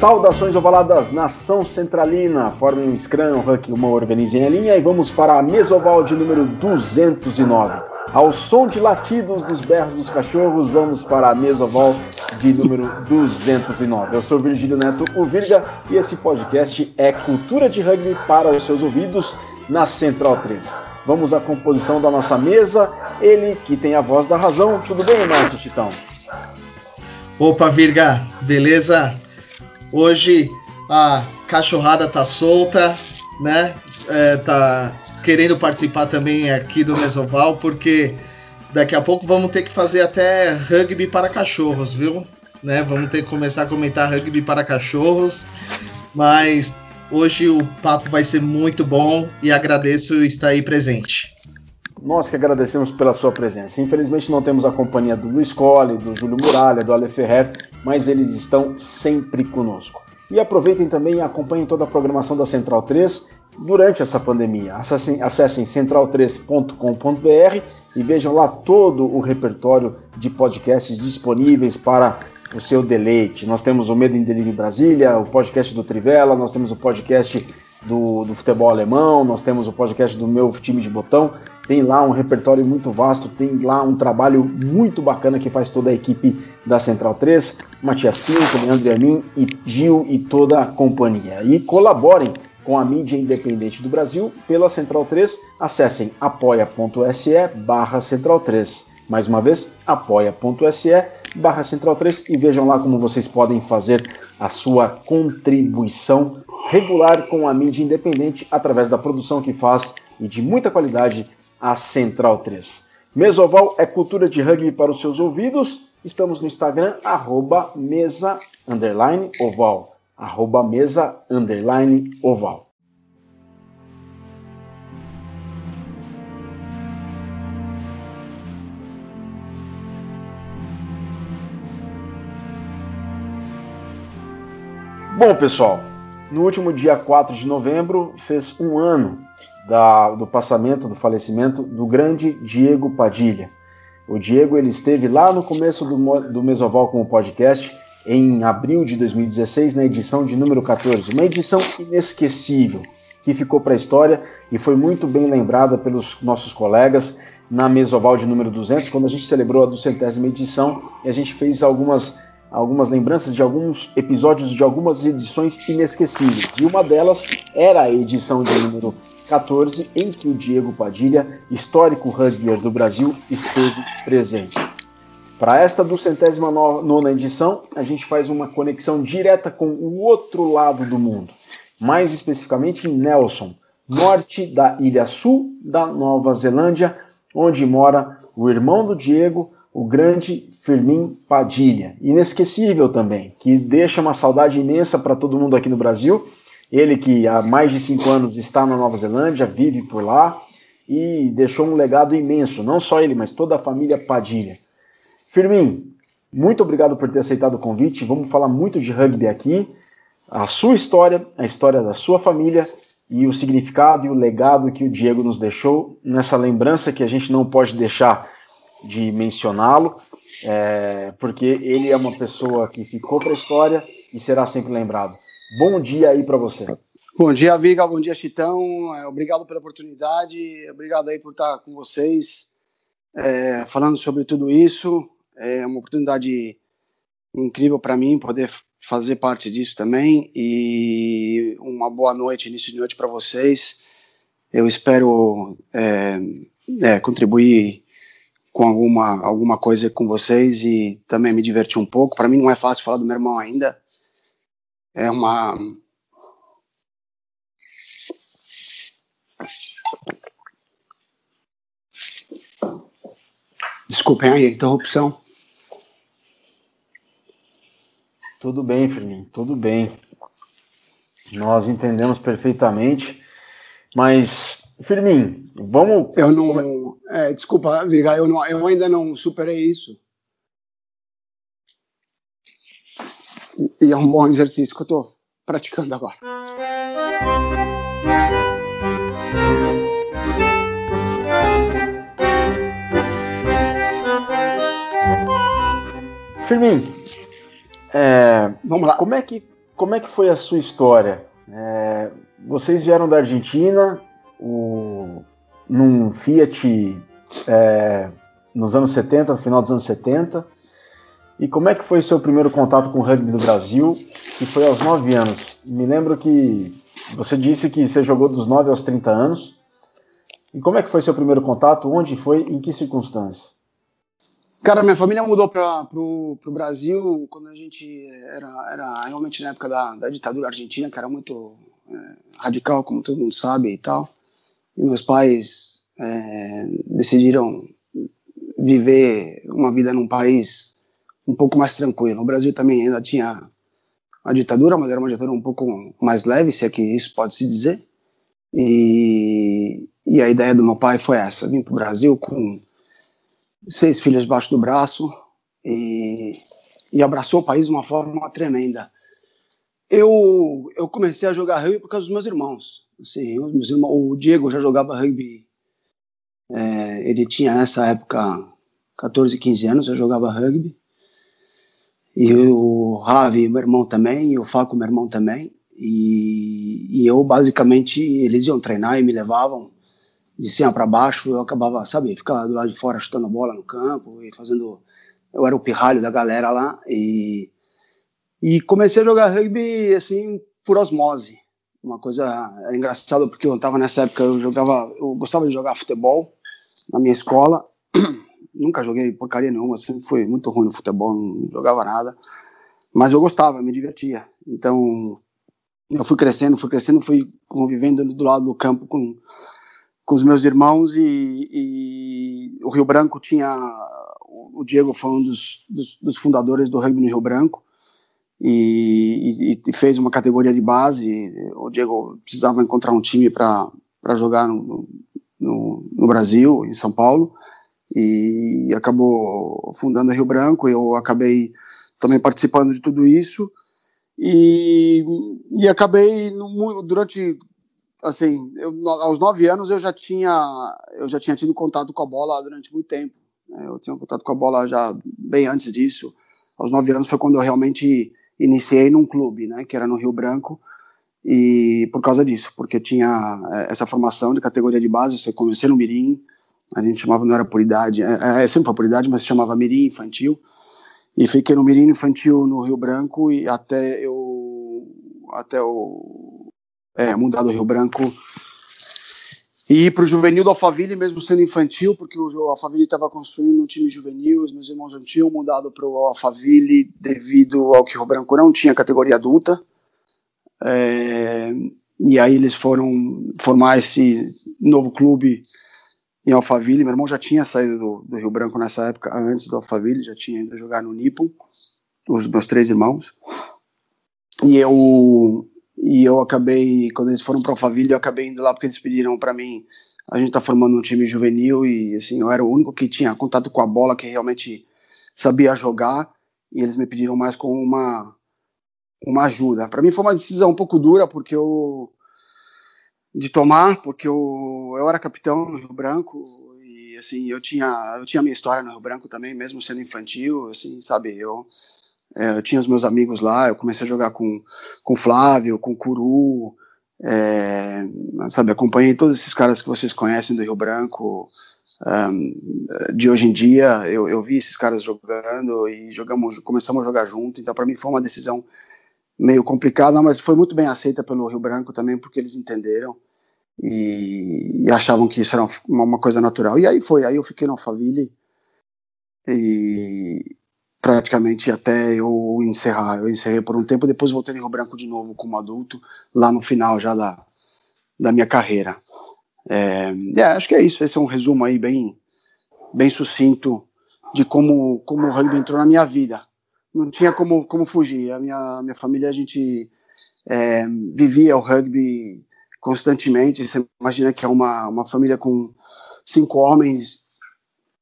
Saudações ovaladas, nação centralina, formem um scrum, um huck, uma organizem a linha e vamos para a mesoval de número 209. Ao som de latidos dos berros dos cachorros, vamos para a mesoval de número 209. Eu sou Virgílio Neto, o Virga, e esse podcast é Cultura de Rugby para os seus ouvidos na Central 3. Vamos à composição da nossa mesa, ele que tem a voz da razão. Tudo bem, nosso Titão? Opa, Virga, beleza? Hoje a cachorrada tá solta, né? É, tá querendo participar também aqui do Mesoval, porque daqui a pouco vamos ter que fazer até rugby para cachorros, viu? Né? Vamos ter que começar a comentar rugby para cachorros, mas hoje o papo vai ser muito bom e agradeço estar aí presente. Nós que agradecemos pela sua presença. Infelizmente não temos a companhia do Luiz Colli, do Júlio Muralha, do Ale Ferrer, mas eles estão sempre conosco. E aproveitem também e acompanhem toda a programação da Central 3 durante essa pandemia. Acessem, acessem central3.com.br e vejam lá todo o repertório de podcasts disponíveis para o seu deleite. Nós temos o Medo em Delírio Brasília, o podcast do Trivela, nós temos o podcast do, do futebol alemão, nós temos o podcast do meu time de botão tem lá um repertório muito vasto, tem lá um trabalho muito bacana que faz toda a equipe da Central 3, Matias Pinto, Leandro Armin e Gil e toda a companhia. E colaborem com a mídia independente do Brasil pela Central 3, acessem apoia.se barra Central 3. Mais uma vez, apoia.se barra Central 3 e vejam lá como vocês podem fazer a sua contribuição regular com a mídia independente através da produção que faz e de muita qualidade a Central 3. Mesoval é cultura de rugby para os seus ouvidos. Estamos no Instagram, arroba mesa underline oval. Arroba mesa underline oval. Bom, pessoal, no último dia 4 de novembro fez um ano da, do passamento, do falecimento do grande Diego Padilha. O Diego ele esteve lá no começo do, do Mesoval com o podcast, em abril de 2016, na edição de número 14. Uma edição inesquecível, que ficou para a história e foi muito bem lembrada pelos nossos colegas na Mesoval de número 200, quando a gente celebrou a duzentésima edição e a gente fez algumas, algumas lembranças de alguns episódios de algumas edições inesquecíveis. E uma delas era a edição de número 14, em que o Diego Padilha, histórico rugbyer do Brasil, esteve presente. Para esta duzentésima nona edição, a gente faz uma conexão direta com o outro lado do mundo, mais especificamente em Nelson, norte da Ilha Sul da Nova Zelândia, onde mora o irmão do Diego, o grande Firmin Padilha. Inesquecível também, que deixa uma saudade imensa para todo mundo aqui no Brasil ele que há mais de cinco anos está na Nova Zelândia, vive por lá e deixou um legado imenso, não só ele, mas toda a família Padilha. Firmin, muito obrigado por ter aceitado o convite. Vamos falar muito de rugby aqui, a sua história, a história da sua família e o significado e o legado que o Diego nos deixou nessa lembrança que a gente não pode deixar de mencioná-lo, é, porque ele é uma pessoa que ficou para a história e será sempre lembrado. Bom dia aí para você. Bom dia, Viga. Bom dia, Chitão. É, obrigado pela oportunidade. Obrigado aí por estar com vocês é, falando sobre tudo isso. É uma oportunidade incrível para mim poder fazer parte disso também. E uma boa noite, início de noite para vocês. Eu espero é, é, contribuir com alguma, alguma coisa com vocês e também me divertir um pouco. Para mim não é fácil falar do meu irmão ainda é uma Desculpem aí a interrupção. Tudo bem, Firmino, tudo bem. Nós entendemos perfeitamente, mas, Firmin, vamos. Eu não. É, desculpa, Virga, eu, não, eu ainda não superei isso. E é um bom exercício que eu estou praticando agora. Firmin, é, vamos lá. Como é que como é que foi a sua história? É, vocês vieram da Argentina, o, num Fiat é, nos anos 70, no final dos anos 70. E como é que foi seu primeiro contato com o rugby do Brasil? Que foi aos 9 anos. Me lembro que você disse que você jogou dos 9 aos 30 anos. E como é que foi seu primeiro contato? Onde foi? Em que circunstância? Cara, minha família mudou para o Brasil quando a gente era, era realmente na época da, da ditadura argentina, que era muito é, radical, como todo mundo sabe e tal. E meus pais é, decidiram viver uma vida num país um pouco mais tranquilo. O Brasil também ainda tinha a ditadura, mas era uma ditadura um pouco mais leve, se é que isso pode se dizer. E, e a ideia do meu pai foi essa: vim para o Brasil com seis filhas debaixo do braço e, e abraçou o país de uma forma tremenda. Eu, eu comecei a jogar rugby por causa dos meus irmãos. Assim, meus irmãos o Diego já jogava rugby, é, ele tinha nessa época 14, 15 anos, eu jogava rugby. E o Ravi, meu irmão também, e o Faco, meu irmão também. E, e eu, basicamente, eles iam treinar e me levavam de cima para baixo, eu acabava, sabe, ficava do lado de fora chutando bola no campo e fazendo. Eu era o pirralho da galera lá e, e comecei a jogar rugby assim por osmose. Uma coisa era engraçada porque eu estava nessa época, eu jogava, eu gostava de jogar futebol na minha escola. Nunca joguei porcaria nenhuma, sempre fui muito ruim no futebol, não jogava nada. Mas eu gostava, me divertia. Então, eu fui crescendo, fui crescendo, fui convivendo do lado do campo com com os meus irmãos e, e, o Rio Branco tinha o Diego foi um dos, dos, dos fundadores do rugby no Rio Branco e, e, fez uma categoria de base o Diego precisava encontrar um time para jogar no, no, no, Brasil em São Paulo e acabou fundando Rio Branco eu acabei também participando de tudo isso e, e acabei no, durante assim, eu, aos nove anos eu já tinha eu já tinha tido contato com a bola durante muito tempo. Né? Eu tinha contato com a bola já bem antes disso. Aos nove anos foi quando eu realmente iniciei num clube, né, que era no Rio Branco. E por causa disso, porque tinha é, essa formação de categoria de base, eu comecei no Mirim, a gente chamava, não era por idade, é, é sempre foi por idade, mas se chamava Mirim Infantil. E fiquei no Mirim Infantil no Rio Branco e até eu até o é, mudar do Rio Branco e ir para o juvenil do Alphaville, mesmo sendo infantil, porque o Alphaville estava construindo um time juvenil, os meus irmãos não tinham mudado para o Alphaville devido ao que o Rio Branco não tinha categoria adulta. É, e aí eles foram formar esse novo clube em Alphaville. Meu irmão já tinha saído do, do Rio Branco nessa época, antes do Alphaville, já tinha ido jogar no Nippon, os meus três irmãos. E eu e eu acabei, quando eles foram para Alphaville, eu acabei indo lá porque eles pediram para mim, a gente tá formando um time juvenil e assim, eu era o único que tinha contato com a bola, que realmente sabia jogar, e eles me pediram mais com uma uma ajuda. Para mim foi uma decisão um pouco dura porque eu de tomar, porque eu, eu era capitão no Rio Branco e assim, eu tinha eu tinha minha história no Rio Branco também, mesmo sendo infantil, assim, sabe, eu é, eu tinha os meus amigos lá, eu comecei a jogar com, com Flávio, com Curu, é, sabe, acompanhei todos esses caras que vocês conhecem do Rio Branco, um, de hoje em dia, eu, eu vi esses caras jogando e jogamos, começamos a jogar junto, então para mim foi uma decisão meio complicada, mas foi muito bem aceita pelo Rio Branco também, porque eles entenderam e, e achavam que isso era uma, uma, coisa natural. E aí foi, aí eu fiquei no Alphaville e, praticamente até eu encerrar. Eu encerrei por um tempo, depois voltei em Rio Branco de novo como adulto, lá no final já da, da minha carreira. É, é, acho que é isso. Esse é um resumo aí bem, bem sucinto de como, como o rugby entrou na minha vida. Não tinha como, como fugir. A minha, minha família, a gente é, vivia o rugby constantemente. Você imagina que é uma, uma família com cinco homens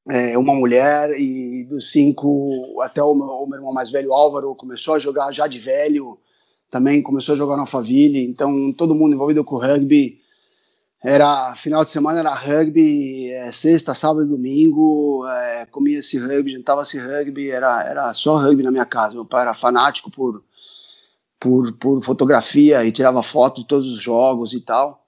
é, uma mulher e dos cinco até o meu, o meu, irmão mais velho Álvaro começou a jogar já de velho também começou a jogar no Alphaville então todo mundo envolvido com rugby era final de semana era rugby é, sexta sábado e domingo é, comia esse rugby jantava esse rugby era era só rugby na minha casa meu pai era fanático por por, por fotografia e tirava foto de todos os jogos e tal.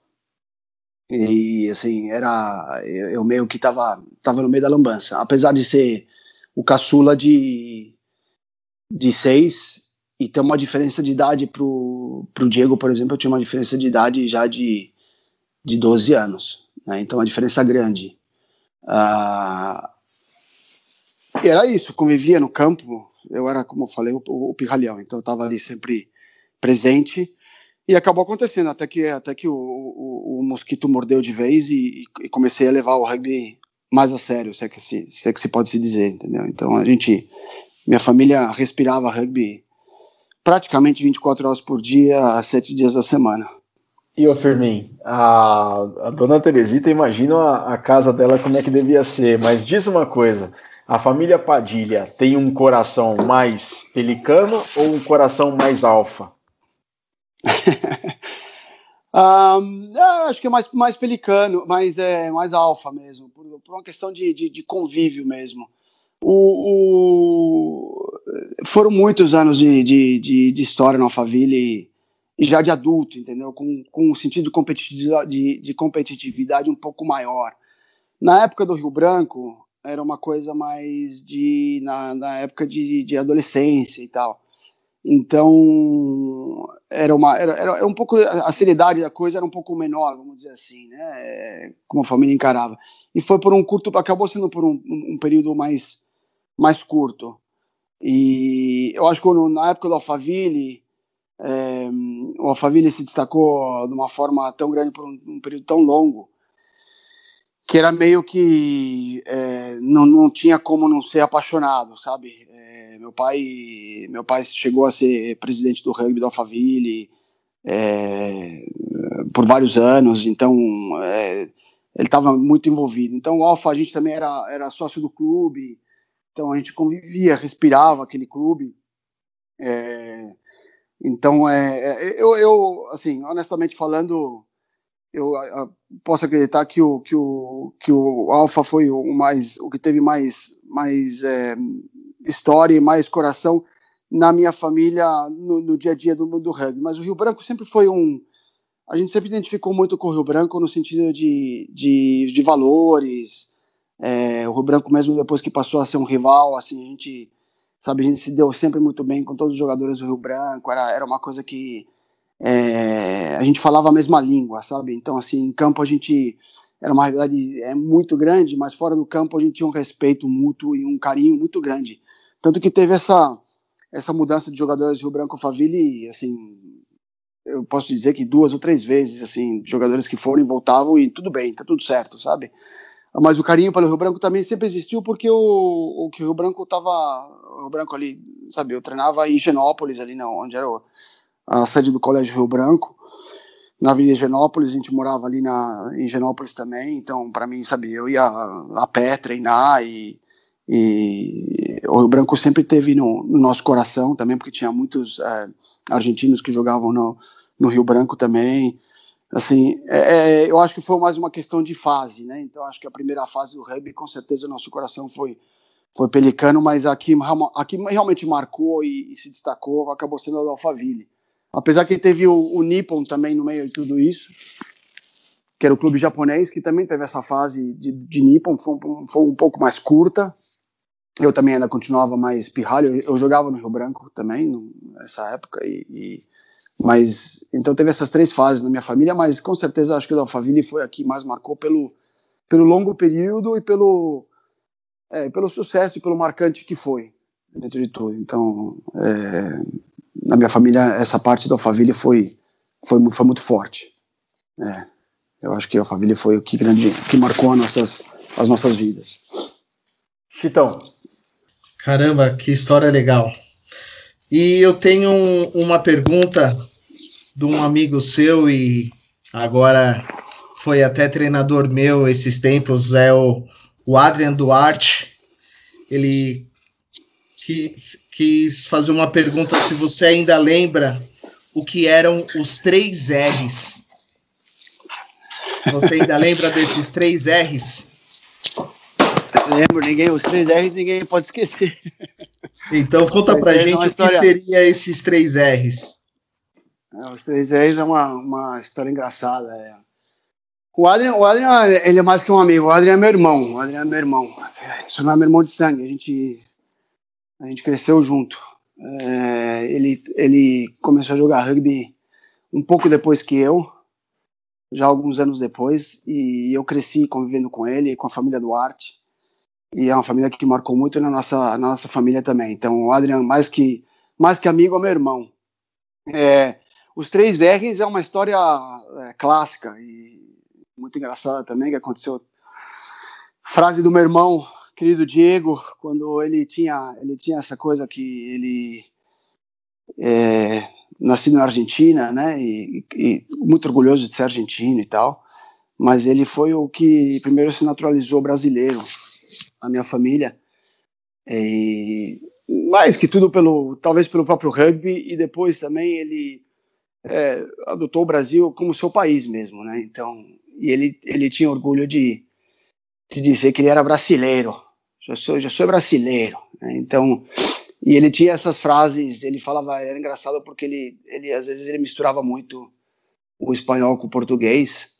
E assim, era eu, eu meio que tava, tava no meio da lambança, apesar de ser o caçula de de seis e ter uma diferença de idade pro, pro Diego, por exemplo, eu tinha uma diferença de idade já de, de 12 anos, né? então uma diferença grande. Uh, era isso, convivia no campo, eu era, como eu falei, o, o pirralhão, então eu estava ali sempre presente, e acabou acontecendo, até que, até que o, o, o mosquito mordeu de vez e, e, comecei a levar o rugby mais a sério, se é, que se, se é que se pode se dizer, entendeu? Então a gente, minha família respirava rugby praticamente 24 horas por dia, sete dias da semana. E o Fermin, a, a dona Teresita, imagino a, a, casa dela como é que devia ser, mas diz uma coisa: a família Padilha tem um coração mais pelicano ou um coração mais alfa? um, acho que é mais, mais pelicano, mas é mais alfa mesmo, por, por uma questão de, de, de convívio mesmo. O, o, foram muitos anos de, de, de, de história no Alphaville e, e, já de adulto, entendeu? Com, com um sentido de competitividade, de, de competitividade um pouco maior. Na época do Rio Branco, era uma coisa mais de. na, na época de, de adolescência e tal. Então, era uma era, era um pouco a seriedade da coisa era um pouco menor, vamos dizer assim, né? Como a família encarava. E foi por um curto, acabou sendo por um, um período mais mais curto. E eu acho que na época do Alphaville, é, o Alphaville se destacou de uma forma tão grande por um, um período tão longo, que era meio que é, não, não tinha como não ser apaixonado, sabe? É, meu pai meu pai chegou a ser presidente do rugby do Alphaville é, por vários anos, então é, ele estava muito envolvido. Então o Alfa a gente também era, era sócio do clube, então a gente convivia, respirava aquele clube. É, então é, é, eu, eu, assim, honestamente falando, eu, eu, posso acreditar que o que o que o Alfa foi o mais o que teve mais mais é, história e mais coração na minha família no, no dia a dia do mundo do rugby. Mas o Rio Branco sempre foi um a gente sempre identificou muito com o Rio Branco no sentido de, de, de valores, é, o Rio Branco, mesmo depois que passou a ser um rival, assim, a gente, sabe, a gente se deu sempre muito bem com todos os jogadores do Rio Branco, era, era uma coisa que é, a gente falava a mesma língua, sabe? Então, assim, em campo a gente era uma realidade é, muito grande, mas fora do campo a gente tinha um respeito mútuo e um carinho muito grande. Tanto que teve essa, essa mudança de jogadores do Rio Branco Faville, assim, eu posso dizer que duas ou três vezes, assim, jogadores que foram e voltavam e tudo bem, tá tudo certo, sabe? Mas o carinho pelo Rio Branco também sempre existiu porque o, o que o Rio Branco tava o Rio Branco ali sabe eu treinava em Genópolis ali não onde era o, a sede do Colégio Rio Branco na Avenida Genópolis a gente morava ali na em Genópolis também então para mim sabe eu ia a, pé treinar e, e o Rio Branco sempre teve no, no nosso coração também porque tinha muitos é, argentinos que jogavam no, no Rio Branco também assim, é, é, eu acho que foi mais uma questão de fase, né? Então acho que a primeira fase do rugby, com certeza nosso coração foi foi pelicano, mas aqui, aqui realmente marcou e, e se destacou, acabou sendo a do Alphaville. Apesar que teve o, o, Nippon também no meio de tudo isso, que era o clube japonês, que também teve essa fase de, de Nippon, foi um, foi um pouco mais curta. Eu também ainda continuava mais pirralho, eu, eu jogava no Rio Branco também, nessa época, e, e mas então teve essas três fases na minha família, mas com certeza acho que o da Alphaville foi a que mais marcou pelo, pelo longo período e pelo, é, pelo sucesso e pelo marcante que foi, dentro de tudo. Então, é, na minha família, essa parte da Alphaville foi, foi, foi muito forte. É, eu acho que a Alphaville foi o que, grande, que marcou as nossas, as nossas vidas. Chitão. Caramba, que história legal. E eu tenho uma pergunta de um amigo seu e agora foi até treinador meu esses tempos, é o, o Adrian Duarte. Ele que, quis fazer uma pergunta se você ainda lembra o que eram os três R's. Você ainda lembra desses três R's? Lembro, ninguém, os três R's ninguém pode esquecer. Então conta pra gente o que seria esses três R's. É, os três R's é uma, uma história engraçada. É. O Adrian, o Adrian, ele é mais que um amigo. O Adrian é meu irmão. O Adrian é meu irmão. Isso não é meu irmão de sangue. A gente, a gente cresceu junto. É, ele, ele começou a jogar rugby um pouco depois que eu, já alguns anos depois, e eu cresci convivendo com ele, com a família Duarte. E é uma família que marcou muito na nossa, na nossa família também. Então, o Adrian, mais que, mais que amigo, é meu irmão. É, os três R's é uma história é, clássica e muito engraçada também, que aconteceu. Frase do meu irmão, querido Diego, quando ele tinha, ele tinha essa coisa que ele é, nascido na Argentina, né, e, e, muito orgulhoso de ser argentino e tal, mas ele foi o que primeiro se naturalizou brasileiro, a minha família, e mais que tudo pelo, talvez pelo próprio rugby, e depois também ele é, adotou o Brasil como seu país mesmo, né, então e ele, ele tinha orgulho de, de dizer que ele era brasileiro. Já sou, já sou brasileiro. Né? Então, e ele tinha essas frases, ele falava, era engraçado porque ele, ele às vezes ele misturava muito o espanhol com o português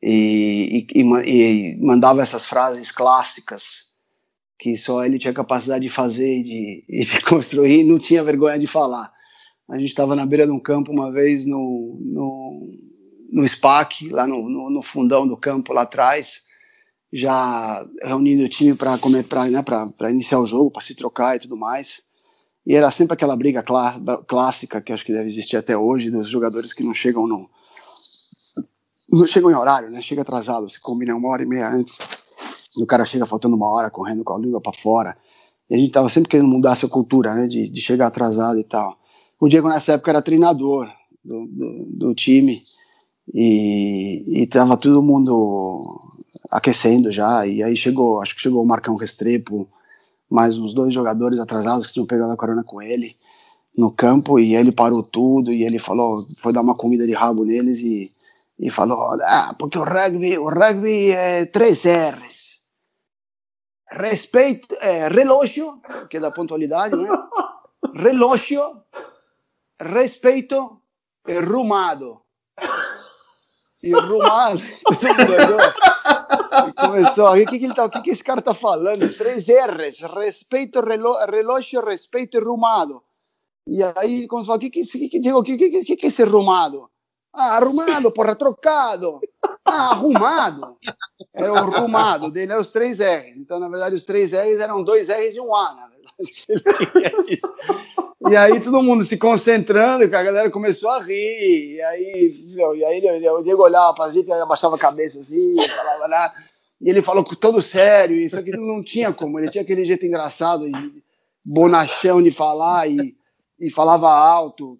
e, e, e, mandava essas frases clássicas que só ele tinha capacidade de fazer e de, e de construir, não tinha vergonha de falar. A gente estava na beira de um campo uma vez no, no no SPAC, lá no, no, no, fundão do campo lá atrás, já reunindo o time para né, para iniciar o jogo, para se trocar e tudo mais. E era sempre aquela briga clá, clássica que acho que deve existir até hoje dos jogadores que não chegam no não chegam em horário, né? Chega atrasado, se combina uma hora e meia antes. E o cara chega faltando uma hora, correndo com a língua para fora. E a gente tava sempre querendo mudar essa cultura, né? De, de chegar atrasado e tal. O Diego nessa época era treinador do, do, do time e estava todo mundo aquecendo já, e aí chegou, acho que chegou o Marcão Restrepo, mais uns dois jogadores atrasados que tinham pegado a corona com ele no campo, e ele parou tudo, e ele falou, foi dar uma comida de rabo neles, e, e falou, ah, porque o rugby, o rugby é três R's, respeito, é, relógio, que é da pontualidade, né? relógio, respeito e rumado e o Rumar começou o que, que, ele tá, que, que esse cara tá falando? Três R's, respeito, relo, relógio, respeito e rumado. E aí começou a o que, que, que, que, que, que, que, que é esse rumado? Ah, arrumado, porra, trocado. Ah, arrumado. Era o arrumado dele, eram os três R's. Então, na verdade, os três R's eram dois R's e um A, na verdade. E aí todo mundo se concentrando, a galera começou a rir. E aí, e aí o Diego olhava pra gente, abaixava a cabeça assim, falava nada. E ele falou todo sério, isso aqui não tinha como. Ele tinha aquele jeito engraçado, bonachão de falar e, e falava alto.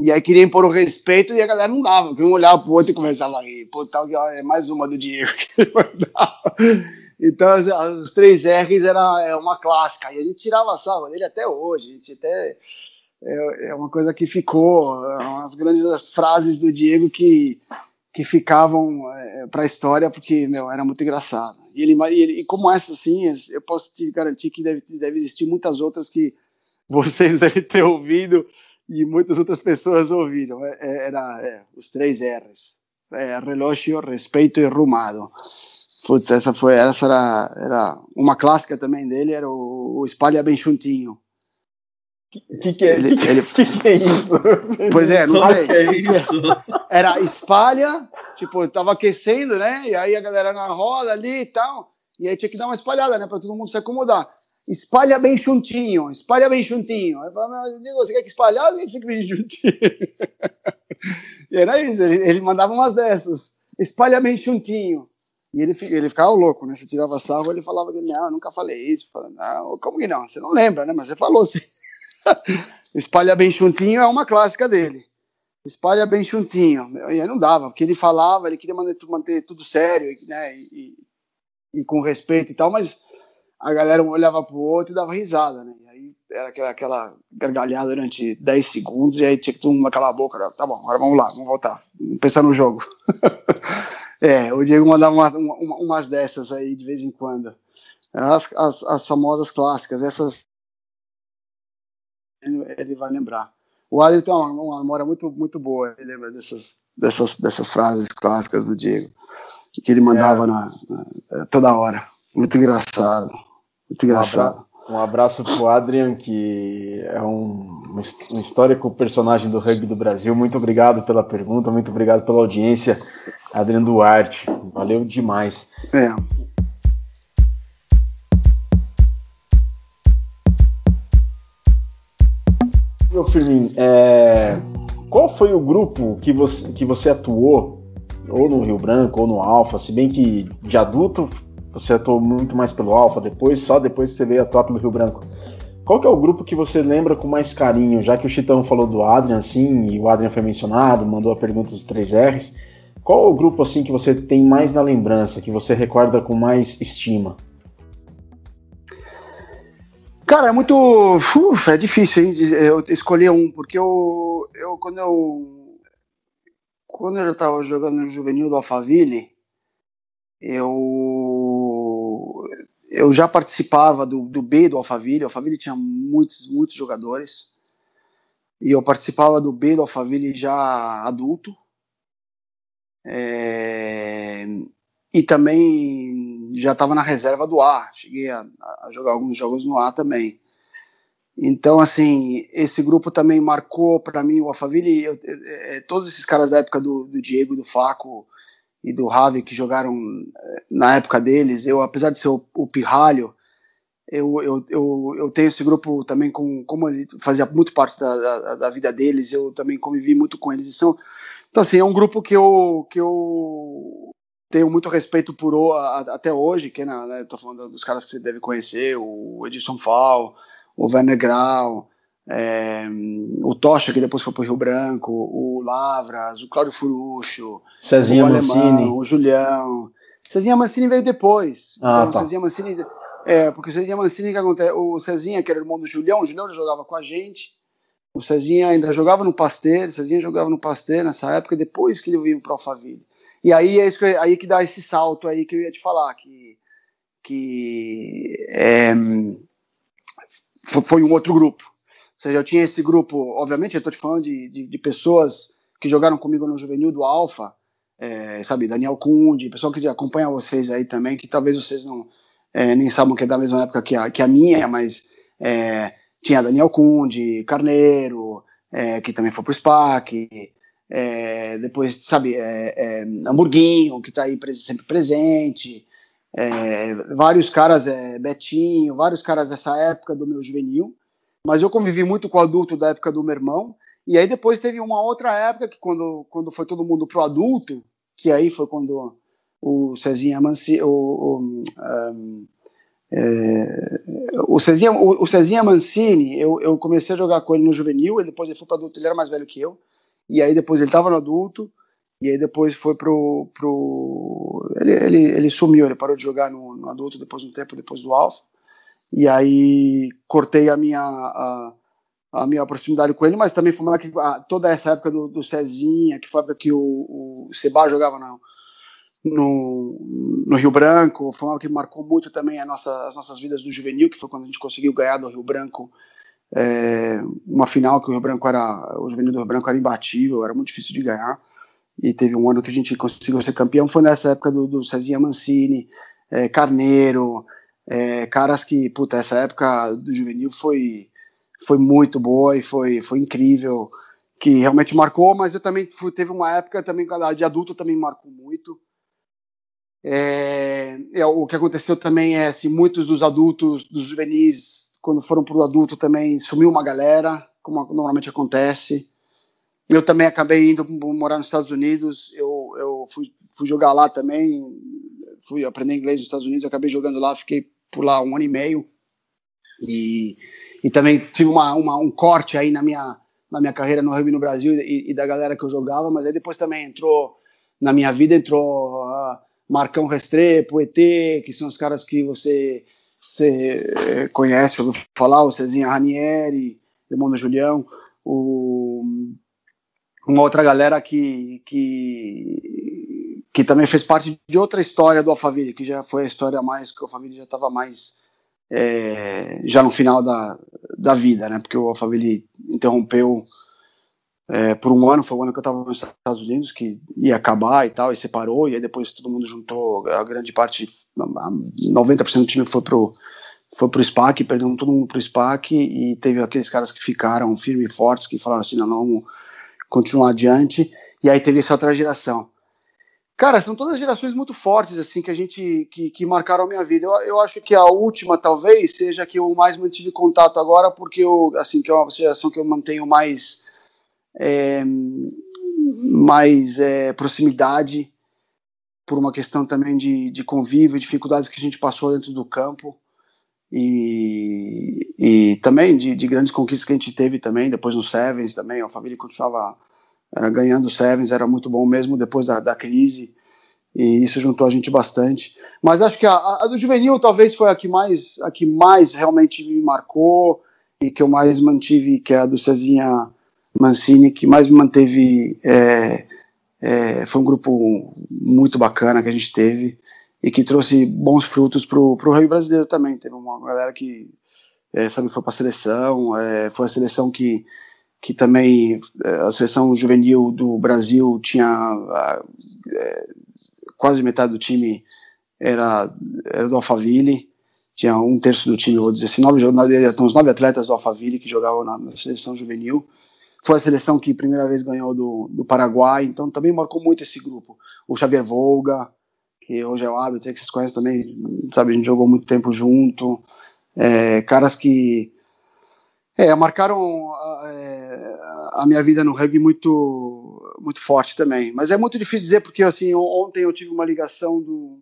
E aí queria impor o respeito e a galera não dava, porque um olhava pro outro e começava a rir. Pô, tal é mais uma do Diego que ele mandava. Então, os três R's era é uma clássica. E a gente tirava a salva dele até hoje. A gente até. É, é uma coisa que ficou. É umas grandes frases do Diego que, que ficavam é, para a história, porque, meu, era muito engraçado. E, ele, e, ele, e como essa, assim, eu posso te garantir que deve, deve existir muitas outras que vocês devem ter ouvido e muitas outras pessoas ouviram. Era os três R's: é, relógio, respeito e rumado. Putz, essa foi, essa era, era uma clássica também dele, era o, o Espalha Bem Chuntinho. O que, que, é, ele, que, ele... que, que é isso? Pois é, não sei. Que é isso? Era espalha, tipo, tava aquecendo, né? E aí a galera na roda ali e tal. E aí tinha que dar uma espalhada, né? Pra todo mundo se acomodar. Espalha bem juntinho, espalha bem juntinho. Aí eu falava, você quer que espalhar ou que fique bem juntinho? e era isso, ele, ele mandava umas dessas. Espalha bem juntinho. E ele, ele ficava louco, né? Você tirava salvo, ele falava que não, eu nunca falei isso. Não, como que não? Você não lembra, né? Mas você falou assim. Espalha bem juntinho é uma clássica dele. Espalha bem juntinho. E aí não dava, porque ele falava, ele queria manter, manter tudo sério, né? E, e, e, com respeito e tal, mas a galera olhava pro outro e dava risada, né? E aí era aquela, aquela gargalhada durante 10 segundos, e aí tinha que todo mundo calar a boca. Né? Tá bom, agora vamos lá, vamos voltar. Vamos pensar no jogo. É, o Diego mandava uma, uma, umas dessas aí de vez em quando. As, as, as famosas clássicas, essas ele vai lembrar. o Adrian tem uma, uma memória muito, muito boa, ele lembra dessas, dessas, dessas frases clássicas do Diego, que ele mandava é. na, na, toda hora. Muito engraçado, muito engraçado. Um abraço pro Adrian, que é um, um histórico personagem do rugby do Brasil. Muito obrigado pela pergunta, muito obrigado pela audiência, Adrian Duarte. Valeu demais. É. Meu Firmin, é... qual foi o grupo que você, que você atuou, ou no Rio Branco, ou no Alfa, se bem que de adulto você atuou muito mais pelo Alfa, depois, só depois você veio atuar pelo Rio Branco. Qual que é o grupo que você lembra com mais carinho, já que o Chitão falou do Adrian, assim, e o Adrian foi mencionado, mandou a pergunta dos três R's, qual é o grupo, assim, que você tem mais na lembrança, que você recorda com mais estima? Cara, é muito. É difícil hein, eu escolher um, porque eu, eu quando eu. Quando eu já estava jogando no juvenil do Alphaville, eu eu já participava do, do B do Alphaville. O Alphaville tinha muitos, muitos jogadores. E eu participava do B do Alphaville já adulto. É, e também já estava na reserva do A. Cheguei a, a, jogar alguns jogos no A também. Então, assim, esse grupo também marcou para mim o Alphaville. Eu, é, todos esses caras da época do, do Diego, do Flaco, e do Ravi que jogaram eh, na época deles. Eu, apesar de ser o, o pirralho, eu, eu, eu, eu, tenho esse grupo também com como ele fazia muito parte da, da, da, vida deles. Eu também convivi muito com eles. São, então assim é um grupo que eu que eu tenho muito respeito por a, até hoje. Que né, né, tô falando dos caras que você deve conhecer, o Edson Fall, o Werner Grau. É, o Tocha, que depois foi para o Rio Branco, o Lavras, o Cláudio Furucho, Cezinha o Mancini, Alemão, o Julião. Cezinha Mancini veio depois. Ah, então, tá. Cezinha Mancini, é, porque o Cezinha Mancini, que acontece? O Cezinha, que era irmão do Julião, o Julião já jogava com a gente. O Cezinha ainda jogava no Pasteur, o Cezinha jogava no Pasteur nessa época, depois que ele veio para o Alphaville. E aí é isso que, aí que dá esse salto aí que eu ia te falar, que, que é, foi um outro grupo seja, eu tinha esse grupo, obviamente, eu estou te falando de, de, de, pessoas que jogaram comigo no juvenil do Alfa, é, sabe, Daniel Kundi, pessoal que acompanha vocês aí também, que talvez vocês não é, nem sabam que é da mesma época que a, que a minha, mas é, tinha Daniel Kundi, Carneiro, é, que também foi pro SPAC, é, depois, sabe, é, é, Hamburguinho, que está aí sempre presente, vários caras, Betinho, vários caras dessa época do meu juvenil, mas eu convivi muito com o adulto da época do meu irmão. E aí depois teve uma outra época que quando, quando foi todo mundo pro adulto, que aí foi quando o Cezinha Mancini, o, o, um, é, o, Cezinha, o, o Cezinha Mancini, eu, eu comecei a jogar com ele no juvenil, e depois ele foi para adulto, ele era mais velho que eu, e aí depois ele estava no adulto, e aí depois foi pro. pro ele, ele, ele sumiu, ele parou de jogar no, no adulto depois de um tempo, depois do Alfa e aí cortei a minha a, a minha proximidade com ele, mas também foi uma que toda essa época do, do Cezinha, que foi a que o, o Seba jogava no, no, no, Rio Branco, foi uma que marcou muito também nossa, as nossas vidas do juvenil, que foi quando a gente conseguiu ganhar do Rio Branco é, uma final que o Rio Branco era o juvenil do Rio Branco era imbatível, era muito difícil de ganhar. E teve um ano que a gente conseguiu ser campeão, foi nessa época do, do Cezinha Mancini, é, Carneiro, é, caras que, puta, essa época do juvenil foi, foi muito boa e foi, foi incrível, que realmente marcou, mas eu também fui, teve uma época também de adulto também marcou muito. É, é, o que aconteceu também é assim, muitos dos adultos, dos juvenis, quando foram para o adulto também sumiu uma galera, como normalmente acontece. Eu também acabei indo morar nos Estados Unidos, eu, eu fui, fui jogar lá também, fui aprender inglês nos Estados Unidos, acabei jogando lá, fiquei por lá um ano e meio. E, e também tive uma, uma, um corte aí na minha, na minha carreira no rugby no Brasil e, e, da galera que eu jogava, mas aí depois também entrou na minha vida, entrou uh, Marcão Restrepo, ET, que são os caras que você, você eh, conhece, ouviu falar, o Cezinha Ranieri, irmão do Julião, o, uma outra galera que, que que também fez parte de outra história do Alphaville, que já foi a história mais que o Alphaville já estava mais é, já no final da, da vida, né? Porque o Alphaville interrompeu é, por um ano, foi o ano que eu estava nos Estados Unidos, que ia acabar e tal, e separou, e aí depois todo mundo juntou, a grande parte, 90% do time foi pro, foi pro SPAC, perdeu todo mundo pro SPAC, e teve aqueles caras que ficaram firmes e fortes, que falaram assim, não, não, vamos continuar adiante, e aí teve essa outra geração. Cara, são todas gerações muito fortes, assim, que a gente, que, que marcaram a minha vida. Eu, eu acho que a última, talvez, seja que eu mais mantive contato agora, porque eu, assim, que é uma geração que eu mantenho mais é, mais é, proximidade por uma questão também de, de convívio, dificuldades que a gente passou dentro do campo e, e também de, de, grandes conquistas que a gente teve também, depois no Sevens também, a família continuava uh, ganhando Sevens, era muito bom mesmo depois da, da crise e isso juntou a gente bastante. Mas acho que a, a, do juvenil talvez foi a que mais a que mais realmente me marcou e que eu mais mantive, que é a do Cezinha Mancini, que mais me manteve. É, é, foi um grupo muito bacana que a gente teve e que trouxe bons frutos para o rugby brasileiro também. Teve uma galera que é, sabe, foi para a seleção, é, foi a seleção que, que também, é, a seleção juvenil do Brasil tinha é, quase metade do time era, era do Alphaville, tinha um terço do time, vou dizer assim, nove, uns nove atletas do Alphaville que jogavam na, na seleção juvenil. Foi a seleção que primeira vez ganhou do, do Paraguai, então também marcou muito esse grupo. O Xavier Volga, que hoje é o árbitro, que vocês conhecem também, sabe, a gente jogou muito tempo junto. É, caras que é, marcaram é, a minha vida no rugby muito, muito forte também. Mas é muito difícil dizer, porque assim, ontem eu tive uma ligação do,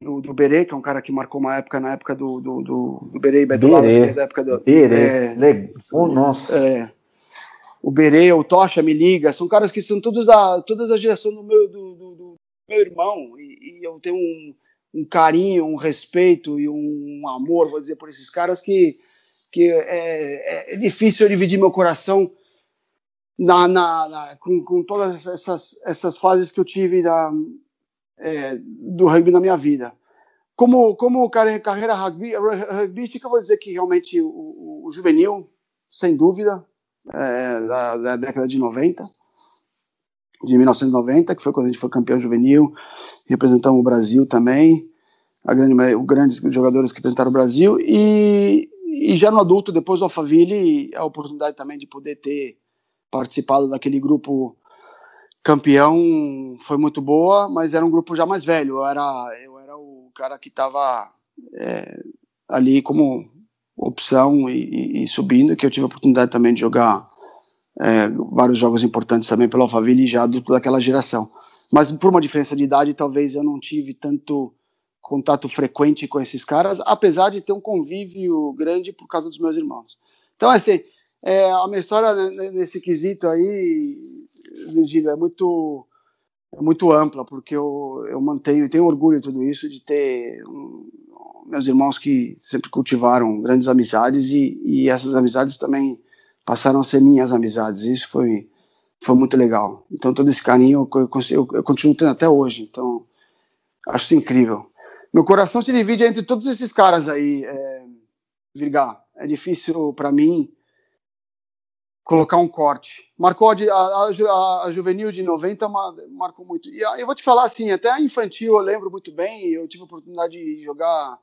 do, do Berê, que é um cara que marcou uma época na época do, do, do, do Berê e Beto Berê. da época do. Berê, é, oh, nossa. É, o Berê, o Tocha me liga, são caras que são todos da todas a geração do meu, do, do, do meu irmão, e, e eu tenho um, um, carinho, um respeito e um amor, vou dizer, por esses caras que, que é, é, é difícil eu dividir meu coração na, na, na, com, com todas essas, essas fases que eu tive da, é, do rugby na minha vida. Como, como carreira rugby, eu vou dizer que realmente o, o, o juvenil, sem dúvida, é, da, da, década de 90, de 1990, que foi quando a gente foi campeão juvenil, representamos o Brasil também, a grande, os grandes jogadores que representaram o Brasil, e, e já no adulto, depois do Alphaville, a oportunidade também de poder ter participado daquele grupo campeão foi muito boa, mas era um grupo já mais velho, eu era, eu era o cara que estava é, ali como opção e, e, subindo, que eu tive a oportunidade também de jogar é, vários jogos importantes também pelo Alphaville já adulto daquela geração. Mas por uma diferença de idade, talvez eu não tive tanto contato frequente com esses caras, apesar de ter um convívio grande por causa dos meus irmãos. Então, assim, é, a minha história nesse quesito aí, Virgílio, é muito é muito ampla, porque eu, eu mantenho, tenho orgulho de tudo isso, de ter um, meus irmãos que sempre cultivaram grandes amizades e, e essas amizades também passaram a ser minhas amizades. Isso foi, foi muito legal. Então, todo esse carinho eu, eu, eu continuo tendo até hoje. Então, acho isso incrível. Meu coração se divide entre todos esses caras aí, é. É difícil para mim colocar um corte. Marcou a, a, a, a, juvenil de 90, marcou muito. E eu vou te falar assim, até a infantil eu lembro muito bem, eu tive a oportunidade de jogar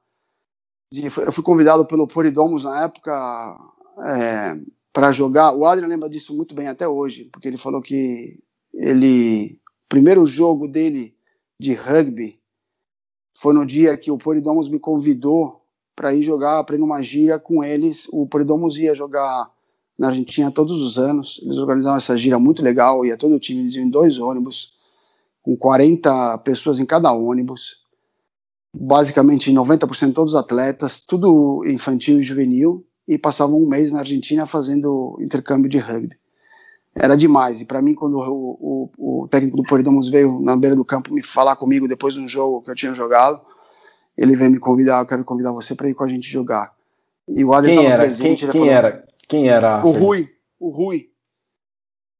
de, eu fui convidado pelo Poridomos na época é, para jogar. O Adrian lembra disso muito bem até hoje, porque ele falou que ele o primeiro jogo dele de rugby foi no dia que o Poridomos me convidou para ir jogar, para ir numa gira com eles. O Poridomos ia jogar na Argentina todos os anos. Eles organizavam essa gira muito legal, ia todo o time, eles iam em dois ônibus, com 40 pessoas em cada ônibus basicamente 90% todos atletas, tudo infantil e juvenil, e passavam um mês na Argentina fazendo intercâmbio de rugby. Era demais. E para mim, quando o, o, o, técnico do Poridomos veio na beira do campo me falar comigo depois de um jogo que eu tinha jogado, ele veio me convidar, eu quero convidar você para ir com a gente jogar. E o Adel quem era? Presente, quem, quem falou, era? Quem era? O Rui. O Rui.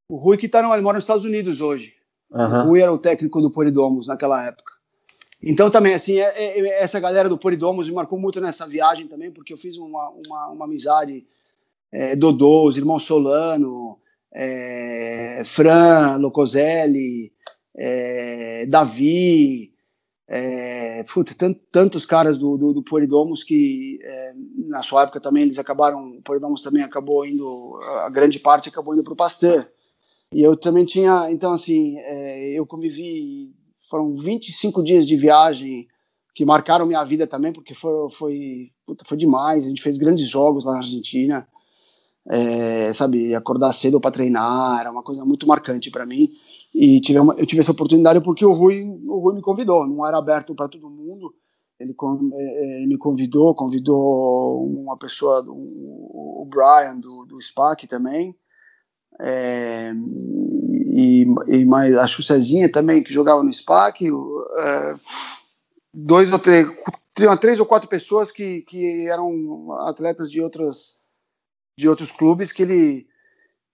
O Rui que tá no, ele mora nos Estados Unidos hoje. Uhum. O Rui era o técnico do Poridomos naquela época. Então também, assim, é, é, é, essa galera do Poridomos me marcou muito nessa viagem também, porque eu fiz uma, uma, uma amizade, é, Dodô, os irmãos Solano, é, Fran, Locoselli, é, Davi, é, puta, tantos caras do, do, do Poridomos que é, na sua época também eles acabaram, o Poridomos também acabou indo, a grande parte acabou indo para o Pasteur. E eu também tinha, então assim, é, eu convivi, foram 25 dias de viagem que marcaram minha vida também, porque foi, foi, puta, foi demais, a gente fez grandes jogos lá na Argentina, é, sabe, acordar cedo para treinar, era uma coisa muito marcante para mim. E tive uma, eu tive essa oportunidade porque o Rui, o Rui me convidou, não era aberto para todo mundo. Ele, é, ele, me convidou, convidou uma pessoa, o Brian do, do SPAC também, é, e, e mais a Chucezinha também, que jogava no SPAC, é, dois ou três, três ou quatro pessoas que, que eram atletas de outras de outros clubes que ele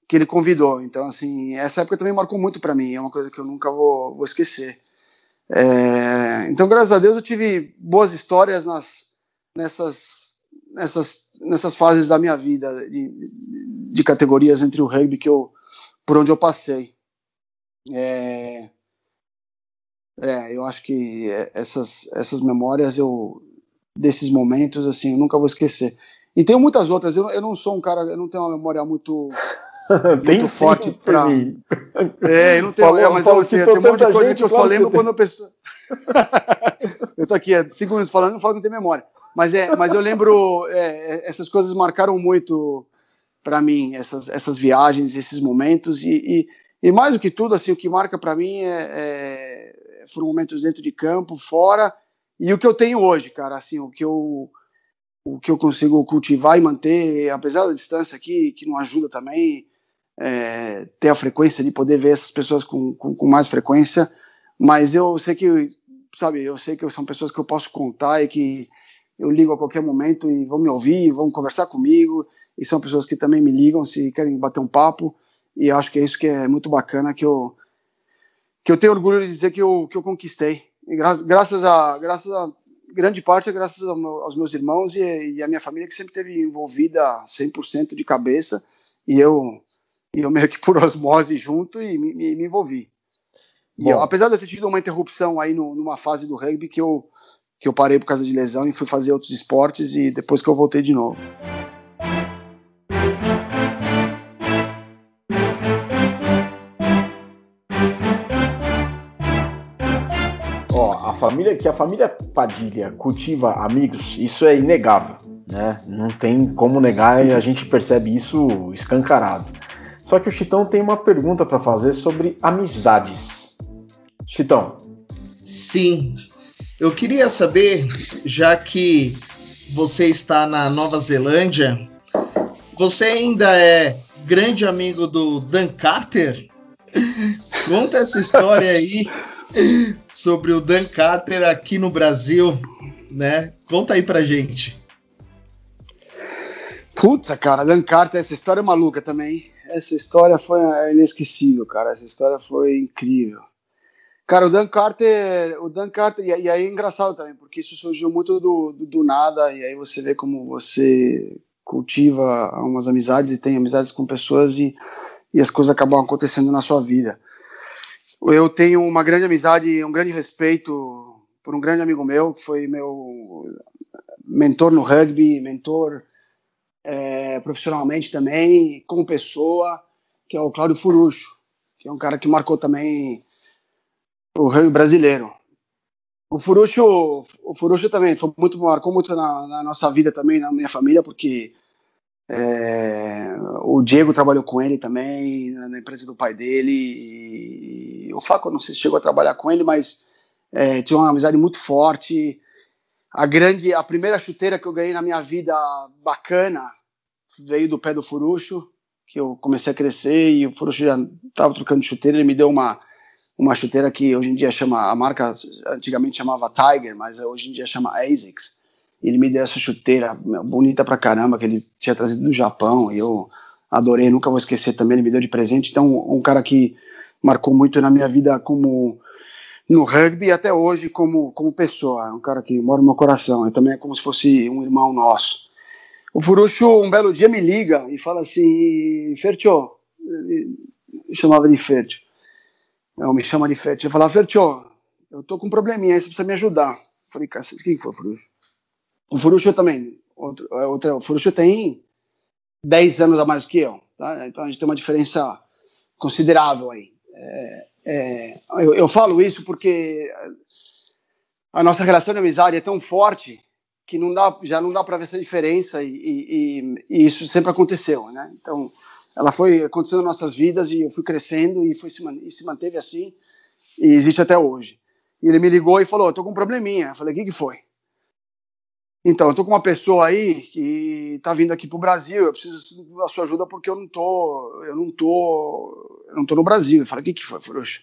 que ele convidou. Então, assim, essa época também marcou muito para mim, é uma coisa que eu nunca vou, vou esquecer. É, então, graças a Deus, eu tive boas histórias nas, nessas, nessas, nessas fases da minha vida, de, de categorias entre o rugby que eu, por onde eu passei. É, é, eu acho que essas, essas memórias eu desses momentos assim eu nunca vou esquecer. E tem muitas outras. Eu, eu não sou um cara, eu não tenho uma memória muito Bem muito forte para mim. É, eu não tenho, Falou, é, mas eu, assim, tem um monte de coisa que eu só lembro quando a pessoa. eu tô aqui há cinco minutos falando, não falo que não tem memória. Mas, é, mas eu lembro, é, é essas coisas marcaram muito para mim, essas, essas viagens, esses momentos. E, e, e, mais do que tudo, assim, o que marca para mim é, é, foram momentos dentro de campo, fora, e o que eu tenho hoje, cara. Assim, o que eu o que eu consigo cultivar e manter, apesar da distância aqui, que não ajuda também, é, ter a frequência de poder ver essas pessoas com, com, com, mais frequência, mas eu sei que, sabe, eu sei que são pessoas que eu posso contar e que eu ligo a qualquer momento e vão me ouvir, vão conversar comigo, e são pessoas que também me ligam se querem bater um papo, e acho que é isso que é muito bacana, que eu, que eu tenho orgulho de dizer que eu, que eu conquistei, gra graças a, graças a grande parte é graças aos meus irmãos e, e a minha família que sempre teve envolvida 100% de cabeça, e eu e eu meio que por osmose junto e me, me, me envolvi. E eu, apesar de eu ter tido uma interrupção aí no, numa fase do rugby que eu, que eu parei por causa de lesão e fui fazer outros esportes e depois que eu voltei de novo. Família que a família Padilha cultiva amigos, isso é inegável, né? Não tem como negar e a gente percebe isso escancarado. Só que o Chitão tem uma pergunta para fazer sobre amizades. Chitão. Sim. Eu queria saber, já que você está na Nova Zelândia, você ainda é grande amigo do Dan Carter? Conta essa história aí sobre o Dan Carter aqui no Brasil, né? Conta aí pra gente. Putz, cara, Dan Carter, essa história é maluca também essa história foi inesquecível, cara. Essa história foi incrível. Cara, o Dan Carter, o Dan Carter, e aí é engraçado também, porque isso surgiu muito do, do, do, nada, e aí você vê como você cultiva umas amizades e tem amizades com pessoas e, e as coisas acabam acontecendo na sua vida. Eu tenho uma grande amizade, um grande respeito por um grande amigo meu, que foi meu mentor no rugby, mentor é, profissionalmente também, como pessoa, que é o Cláudio Furucho, que é um cara que marcou também o rugby brasileiro. O Furucho, o Furucho também foi muito, marcou muito na, na nossa vida também, na minha família, porque é, o Diego trabalhou com ele também, na empresa do pai dele. E, o Faco, não sei se chegou a trabalhar com ele, mas é, tinha uma amizade muito forte a grande, a primeira chuteira que eu ganhei na minha vida bacana veio do pé do Furucho, que eu comecei a crescer e o Furucho já estava trocando chuteira, ele me deu uma uma chuteira que hoje em dia chama, a marca antigamente chamava Tiger, mas hoje em dia chama ASICS. Ele me deu essa chuteira bonita pra caramba que ele tinha trazido do Japão e eu adorei, nunca vou esquecer também, ele me deu de presente. Então, um cara que marcou muito na minha vida como no rugby até hoje como, como pessoa. É um cara que mora no meu coração. E também é como se fosse um irmão nosso. O Furucho, um belo dia, me liga e fala assim: Fertio, chamava de Fértil. Não, me chama de Fértil. Ele falava, Fértil, eu tô com um probleminha você precisa me ajudar. Eu falei, cara, o foi, Furucho? O Furucho também, outro, é, outro, o Furucho tem 10 anos a mais do que eu, tá? Então a gente tem uma diferença considerável aí. É, é, eu, eu, falo isso porque a nossa relação de amizade é tão forte que não dá, já não dá para ver essa diferença e, e, e, isso sempre aconteceu, né? Então, ela foi acontecendo nas nossas vidas e eu fui crescendo e, foi se, e se manteve assim e existe até hoje. E ele me ligou e falou, tô com um probleminha. Eu falei, o que que foi? Então, eu tô com uma pessoa aí que tá vindo aqui pro Brasil, eu preciso da sua ajuda porque eu não tô, eu não tô, eu não tô no Brasil. Eu falei, o que que foi, Frouxa?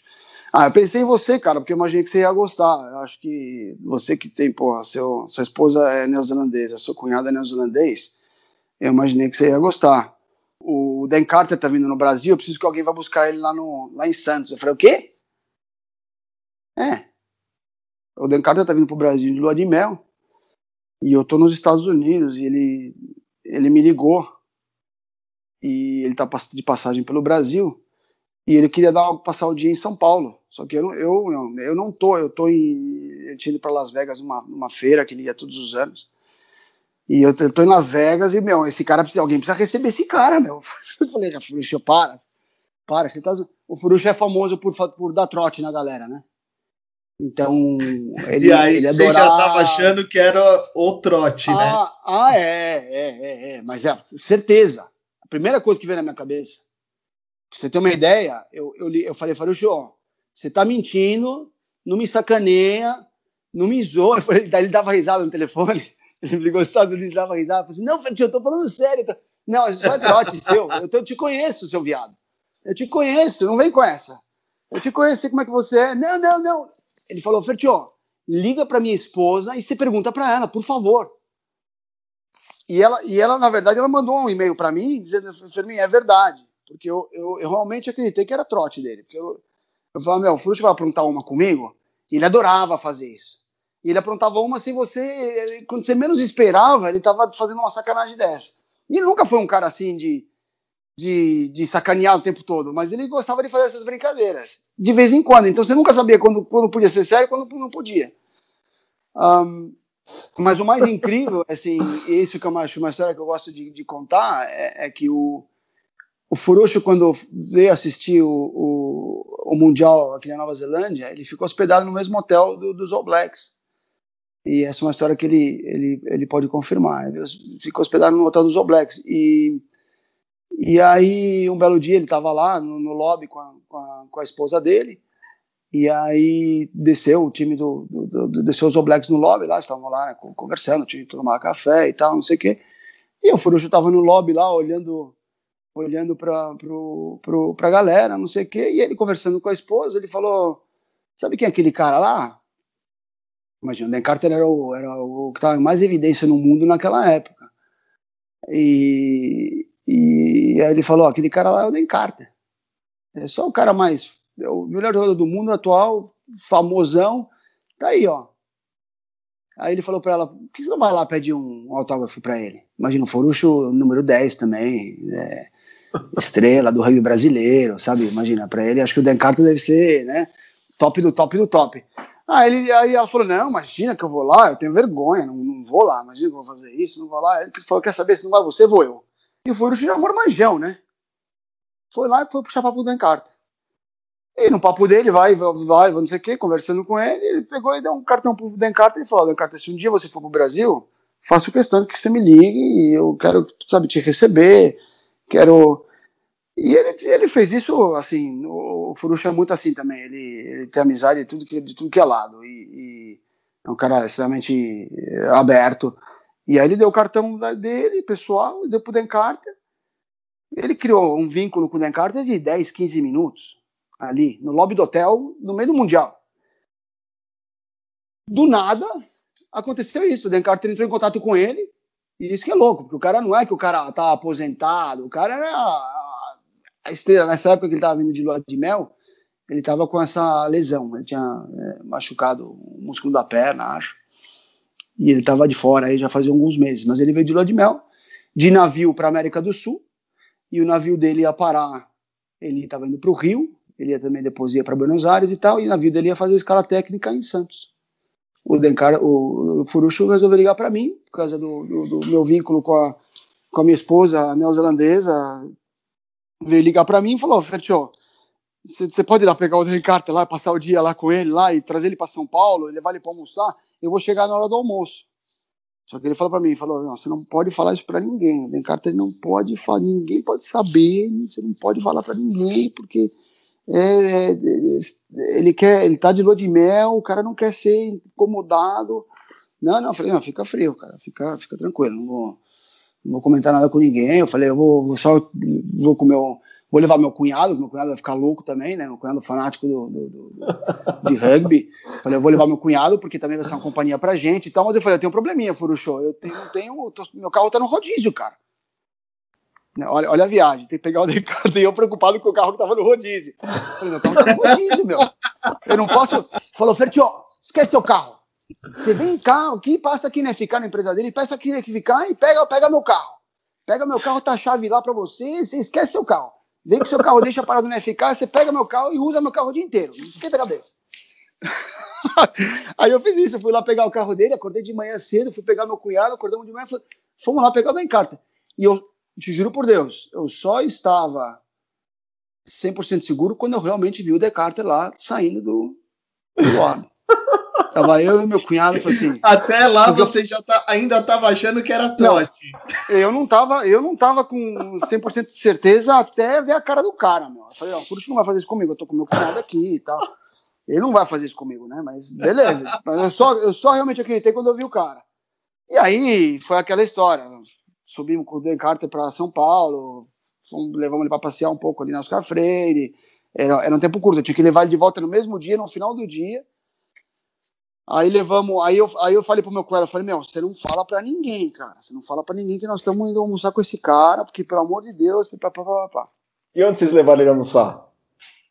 Ah, eu pensei em você, cara, porque eu imaginei que você ia gostar. Eu acho que você que tem, pô, seu, sua esposa é neozelandesa, sua cunhada é neozelandês, eu imaginei que você ia gostar. O Dan Carter tá vindo no Brasil, eu preciso que alguém vá buscar ele lá, no, lá em Santos. Eu falei, o quê? É. O Dan Carter tá vindo pro Brasil de lua de mel. E eu tô nos Estados Unidos e ele, ele me ligou. E ele tá de passagem pelo Brasil. E ele queria dar, passar o dia em São Paulo. Só que eu, eu, eu não tô. Eu tô em. Eu tinha ido para Las Vegas numa, numa feira que ele ia todos os anos. E eu, eu tô em Las Vegas e, meu, esse cara precisa. Alguém precisa receber esse cara, meu. Eu falei, Furucho, para. Para, você tá. O Furucho é famoso por, por dar trote na galera, né? Então, ele, e aí ele você já estava achando que era o trote, ah, né? Ah, é, é, é, é, mas é, certeza. A primeira coisa que veio na minha cabeça, pra você ter uma ideia, eu, eu, eu falei, Farucho, ó, você tá mentindo, não me sacaneia, não me zoa. Falei, daí ele dava risada no telefone, ele me ligou aos Estados Unidos, dava risada, eu falei assim, não, Farucho, eu tô falando sério. Não, só é trote seu, eu, tô, eu te conheço, seu viado. Eu te conheço, não vem com essa. Eu te conheço, como é que você é. Não, não, não. Ele falou, Fertio, liga para minha esposa e você pergunta para ela, por favor. E ela, e ela, na verdade, ela mandou um e-mail para mim dizendo, Fermin, é verdade. Porque eu, eu, eu, realmente acreditei que era trote dele. Porque eu, eu falava, meu, o Frutti vai aprontar uma comigo? E ele adorava fazer isso. E ele aprontava uma sem você, quando você menos esperava, ele estava fazendo uma sacanagem dessa. E ele nunca foi um cara assim de, de, de sacanear o tempo todo, mas ele gostava de fazer essas brincadeiras, de vez em quando. Então você nunca sabia quando, quando podia ser sério quando não podia. Um, mas o mais incrível, assim, isso que é uma, uma história que eu gosto de, de contar, é, é, que o, o Furucho, quando veio assistir o, o, o, Mundial aqui na Nova Zelândia, ele ficou hospedado no mesmo hotel do, dos All Blacks. E essa é uma história que ele, ele, ele pode confirmar. Ele ficou hospedado no hotel dos All Blacks. E e aí, um belo dia, ele estava lá no, no lobby com a, com a, com, a, esposa dele, e aí desceu o time do, do, do desceu os Blacks no lobby lá, estavam lá né, conversando, tinha que tomar café e tal, não sei o quê. E o Furujo estava no lobby lá, olhando olhando para a galera, não sei o quê, e ele conversando com a esposa, ele falou, sabe quem é aquele cara lá? Imagina, o Dan Carter era o, era o que estava mais evidência no mundo naquela época. E, e aí ele falou: aquele cara lá é o Dan Carter. É só o cara mais. É o melhor jogador do mundo atual, famosão. Tá aí, ó. Aí ele falou para ela: por que você não vai lá pedir um autógrafo para ele? Imagina, o Forucho número 10 também. É, estrela do rugby brasileiro, sabe? Imagina, para ele, acho que o Dan Carter deve ser, né? Top do top do top. Aí, ele, aí ela falou: Não, imagina que eu vou lá, eu tenho vergonha, não, não vou lá, imagina que eu vou fazer isso, não vou lá. Ele falou: Quer saber se não vai você, vou eu. E o Furus já mormanjão, né? Foi lá e foi puxar papo do Dan Carter. E no papo dele, vai, vai, vai, não sei o quê, conversando com ele, ele pegou e deu um cartão pro Dan Carter e falou: Dan Carter, se um dia você for pro Brasil, faço questão que você me ligue e eu quero, sabe, te receber, quero. E ele, ele fez isso, assim, o Furucha é muito assim também, ele, ele tem amizade de tudo que, de tudo que é lado, e, e é um cara extremamente aberto, e aí ele deu o cartão dele, pessoal, deu pro Dan Carter. Ele criou um vínculo com o Dan Carter de 10, 15 minutos, ali, no lobby do hotel, no meio do Mundial. Do nada, aconteceu isso. O Dan Carter entrou em contato com ele, e isso que é louco, porque o cara não é que o cara tá aposentado, o cara era a, estrela. Nessa época que ele tava vindo de lua de mel, ele tava com essa lesão, ele tinha é, machucado o músculo da perna, acho e ele estava de fora aí já fazia alguns meses, mas ele veio de lua de mel, de navio para América do Sul, e o navio dele ia parar ele estava indo para o Rio, ele ia também depois ia para Buenos Aires e tal, e na vida ele ia fazer escala técnica em Santos. O Dencar, o, Furucho resolveu ligar para mim, por causa do, do, do, meu vínculo com a, com a minha esposa neozelandesa, veio ligar para mim e falou, Fertio, você pode ir lá pegar o Ricardo lá, passar o dia lá com ele lá e trazer ele para São Paulo, levar ele para almoçar, eu vou chegar na hora do almoço. Só que ele falou para mim, falou, não, você não pode falar isso para ninguém. O Ben Carter não pode falar, ninguém pode saber, você não pode falar para ninguém, porque é, é, ele quer, ele tá de lua de mel, o cara não quer ser incomodado. Não, não, eu falei, não, fica frio, cara, fica, fica tranquilo, não vou, não vou comentar nada com ninguém. Eu falei, eu vou, vou só vou com meu Vou levar meu cunhado, meu cunhado vai ficar louco também, né? Meu cunhado fanático do, do, do de rugby. Falei, eu vou levar meu cunhado, porque também vai ser uma companhia pra gente e tal. Mas eu falei, eu tenho um probleminha, Furushô. Eu tenho, tenho tô, meu carro tá no rodízio, cara. Né, olha, olha a viagem, tem que pegar o Decathlon e eu preocupado com o carro que tava no rodízio. Falei, meu carro tá no rodízio, meu. Eu não posso. Falou, Fertio, esquece seu carro. Você vem cá, aqui, passa aqui, né? Ficar na empresa dele, peça aqui, né? Ficar e pega, pega meu carro. Pega meu carro, tá a chave lá pra você, você esquece seu carro. Vem com seu carro, deixa parado no FK, você pega meu carro e usa meu carro o dia inteiro. Não esquenta a cabeça. Aí eu fiz isso, eu fui lá pegar o carro dele, acordei de manhã cedo, fui pegar meu cunhado, acordamos de manhã, fomos lá pegar o Carter. E eu te juro por Deus, eu só estava 100% seguro quando eu realmente vi o Descartes lá saindo do, do ar. Tava eu e meu cunhado, assim. Até lá você já tá, ainda estava achando que era trote. eu não tava, eu não tava com 100% de certeza até ver a cara do cara, meu. Eu falei, ó, isso não vai fazer isso comigo, eu tô com meu cunhado aqui e tal. Ele não vai fazer isso comigo, né? Mas beleza. Mas eu só, eu só realmente acreditei quando eu vi o cara. E aí foi aquela história. Subimos com o Dan Carter para São Paulo, fomos, levamos ele para passear um pouco ali na Oscar Freire. Era, era um tempo curto, eu tinha que levar ele de volta no mesmo dia, no final do dia. Aí levamos, aí eu, aí eu falei pro meu eu falei, meu, você não fala pra ninguém, cara. Você não fala pra ninguém que nós estamos indo almoçar com esse cara, porque, pelo amor de Deus, papapá. E onde vocês levaram ele almoçar?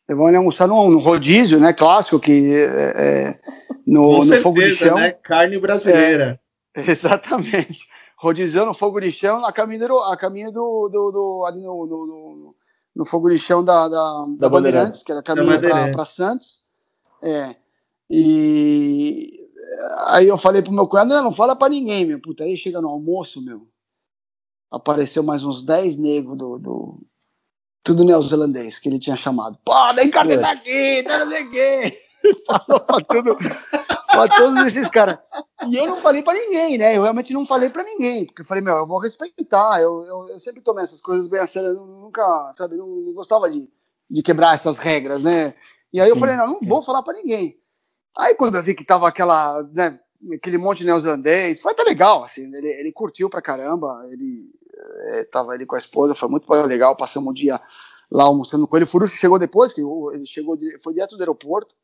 Levamos ele almoçar no, no rodízio, né, clássico, que é, é no, com no certeza, fogo de chão. né, carne brasileira. É, exatamente. Rodizão no fogo de chão, a caminho, do, a caminho do, do, do ali no, no, no, fogo de chão da, da, da, da Bandeirantes, que era caminho para Santos. É. E aí eu falei pro meu cunhado, não, não fala pra ninguém, meu. Puta, aí chega no almoço, meu. Apareceu mais uns 10 negros do, do, Tudo neozelandês que ele tinha chamado. Pô, daí cara tá aqui, tá não sei o quê. Falou pra tudo. Pra todos esses caras. E eu não falei pra ninguém, né? Eu realmente não falei pra ninguém. Porque eu falei, meu, eu vou respeitar. Eu, eu, eu sempre tomei essas coisas bem a sério. Eu nunca, sabe, não, não gostava de, de quebrar essas regras, né? E aí Sim. eu falei, não, não vou falar pra ninguém. Aí quando eu vi que tava aquela, né, aquele monte neozelandês, foi até legal, assim, ele, ele curtiu pra caramba, ele é, tava ali com a esposa, foi muito legal, passamos um dia lá almoçando com ele, o Furucho chegou depois, que ele chegou, foi direto do aeroporto,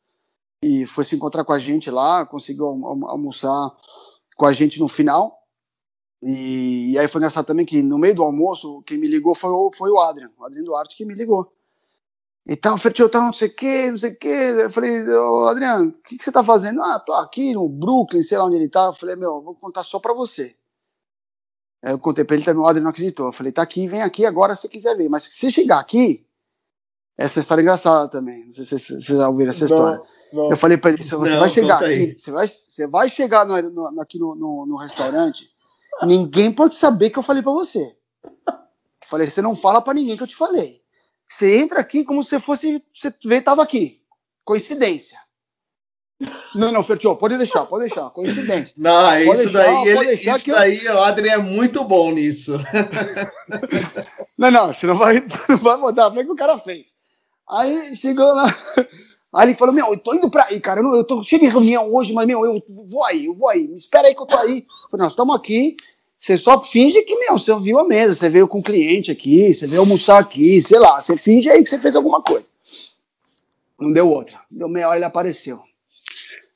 e foi se encontrar com a gente lá, conseguiu almoçar com a gente no final, e, e aí foi engraçado também que no meio do almoço, quem me ligou foi o, foi o Adrian, o Adrian Duarte que me ligou, e tal, Fertil, tá não sei o que, não sei o que. Eu falei, ô Adriano, o que, que você tá fazendo? Ah, tô aqui no Brooklyn, sei lá onde ele tá. Eu falei, meu, vou contar só pra você. Aí eu contei pra ele também, o Adriano não acreditou. Eu falei, tá aqui, vem aqui agora se quiser ver. Mas se chegar aqui, essa história é engraçada também. Não sei se vocês já ouviram essa história. Não. Eu falei pra ele, você não, vai chegar aqui, você vai, você vai chegar no, no, aqui no, no, no restaurante, ninguém pode saber que eu falei pra você. Eu falei, você não fala pra ninguém que eu te falei. Você entra aqui como se fosse. Você vê, tava aqui. Coincidência. Não, não, Fertio, pode deixar, pode deixar. Coincidência. Não, é pode isso deixar, daí, ele, isso daí, eu... o Adri é muito bom nisso. Não, não, você não vai, não vai mudar, foi o que o cara fez. Aí chegou lá. Aí ele falou: Meu, eu tô indo pra aí, cara. Eu, não, eu tô cheio de reunião hoje, mas, meu, eu vou aí, eu vou aí. Me espera aí que eu tô aí. Eu falei: Nós estamos aqui. Você só finge que, meu, você viu a mesa, você veio com o cliente aqui, você veio almoçar aqui, sei lá, você finge aí que você fez alguma coisa. Não deu outra. Deu meia hora ele apareceu.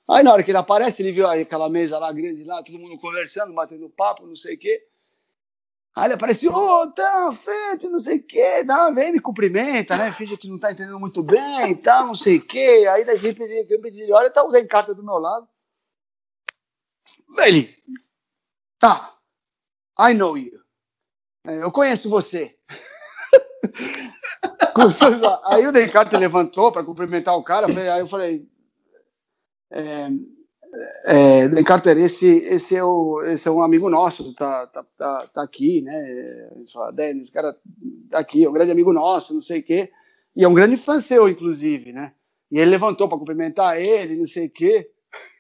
Aí na hora que ele aparece, ele viu aquela mesa lá grande lá, todo mundo conversando, batendo papo, não sei o quê. Aí ele apareceu, ô, oh, tá, feito, não sei o quê, tá, vem me cumprimenta, né? Finge que não tá entendendo muito bem e tal, não sei o quê. Aí da gente pedi, olha, tá o carta do meu lado. Ele, tá, I know you. É, eu conheço você. aí o Dan Carter levantou para cumprimentar o cara, aí eu falei, é, é, Carter, esse, esse, é o, esse é um amigo nosso, tá, tá, tá, tá aqui, né? Fala, esse cara tá aqui, é um grande amigo nosso, não sei o quê. E é um grande fã seu, inclusive, né? E ele levantou para cumprimentar ele, não sei o quê.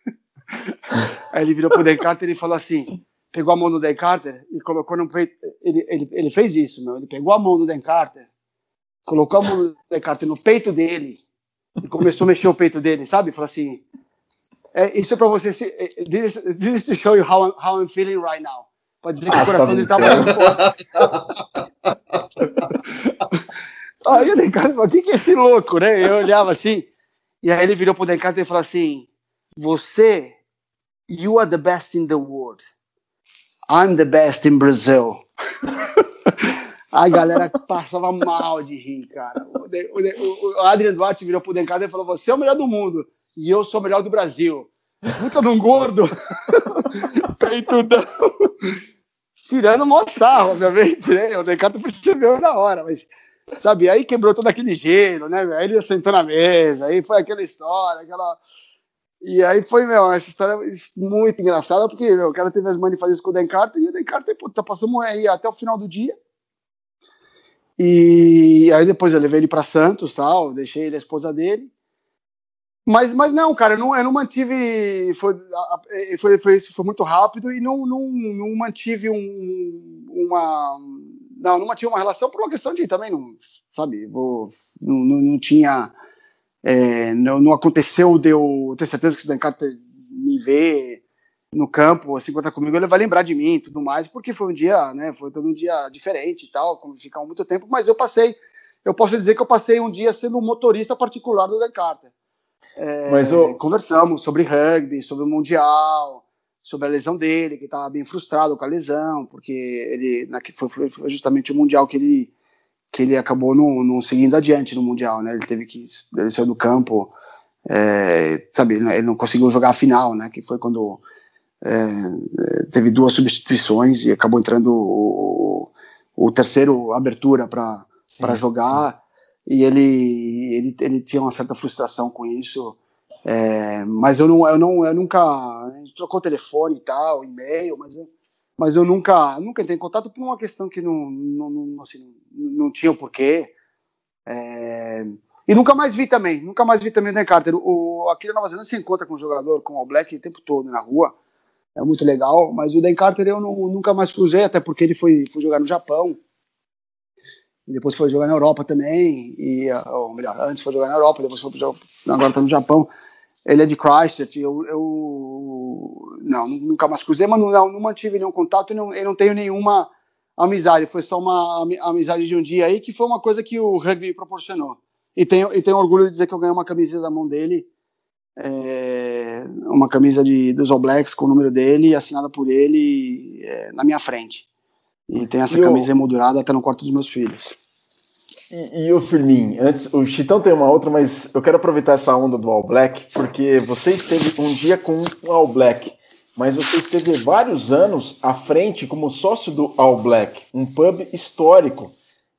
Aí ele virou pro Dan Carter e falou assim: pegou a mão do Dan Carter e colocou no peito. Ele, ele, ele fez isso, meu. Ele pegou a mão do Dan Carter, colocou a mão do Dan Carter no peito dele e começou a mexer o peito dele, sabe? Falou assim: é, isso é para você. Se, é, this, this is to show you how, how I'm feeling right now. Pode dizer que ah, o coração dele tá muito forte. Aí o Dencarter falou: o que, que é esse louco, né? Eu olhava assim. E aí ele virou pro Dencarter e falou assim: Você, you are the best in the world. I'm the best in Brazil. A galera passava mal de rir, cara. O, o, o Adrian Duarte virou pro Dencarter e falou: Você é o melhor do mundo e eu sou o melhor do Brasil. Puta de um gordo, peitudão, tirando o sarro, obviamente, né? O Decato percebeu na hora, mas, sabe, aí quebrou todo aquele gelo, né? Aí ele sentou na mesa, aí foi aquela história, aquela. E aí foi, meu, essa história muito engraçada, porque meu, o cara teve as isso com o Dan Carter, e o Dan Carter, puta, aí até o final do dia. E aí depois eu levei ele para Santos, tal, deixei ele a esposa dele. Mas, mas não, cara, eu não, eu não mantive. Foi, foi, foi, foi muito rápido e não, não, não mantive um, uma. Não, não mantive uma relação por uma questão de também, não, sabe, vou, não, não, não tinha. É, não, não aconteceu de eu ter certeza que o Dan Carter me vê no campo, assim, contar comigo, ele vai lembrar de mim e tudo mais, porque foi um dia, né, foi todo um dia diferente e tal, como ficamos muito tempo, mas eu passei, eu posso dizer que eu passei um dia sendo um motorista particular do Dan Carter. É, Mas o... Conversamos sobre rugby, sobre o Mundial, sobre a lesão dele, que estava bem frustrado com a lesão, porque ele foi, foi justamente o Mundial que ele, que ele acabou não, não seguindo adiante no Mundial, né? Ele teve que ele saiu do campo, é, sabe? Ele não conseguiu jogar a final, né? Que foi quando é, teve duas substituições e acabou entrando o, o, o terceiro abertura para jogar. Sim e ele, ele, ele tinha uma certa frustração com isso. É, mas eu não, eu não, eu nunca, trocou telefone e tal, e-mail, mas eu, mas eu nunca, nunca entrei em contato por uma questão que não, não, não, assim, não tinha o porquê. É, e nunca mais vi também, nunca mais vi também o Dan Carter. O, aqui na Nova Zelândia se encontra com um jogador, com o Black, o tempo todo na rua, é muito legal, mas o Dan Carter eu não, nunca mais cruzei, até porque ele foi, foi jogar no Japão, e depois foi jogar na Europa também, e, ou melhor, antes foi jogar na Europa, depois foi jogar, agora está no Japão. Ele é de Christchurch, eu, eu não, nunca mais cruzei, mas não, não mantive nenhum contato não, eu não tenho nenhuma amizade, foi só uma amizade de um dia aí, que foi uma coisa que o rugby proporcionou. E tenho, e tenho orgulho de dizer que eu ganhei uma camisa da mão dele, é, uma camisa de, dos All Blacks com o número dele, assinada por ele é, na minha frente. E tem essa e camisa o... emoldurada até no quarto dos meus filhos. E, e o Firmin, antes, o Chitão tem uma outra, mas eu quero aproveitar essa onda do All Black, porque você esteve um dia com o All Black, mas você esteve vários anos à frente como sócio do All Black, um pub histórico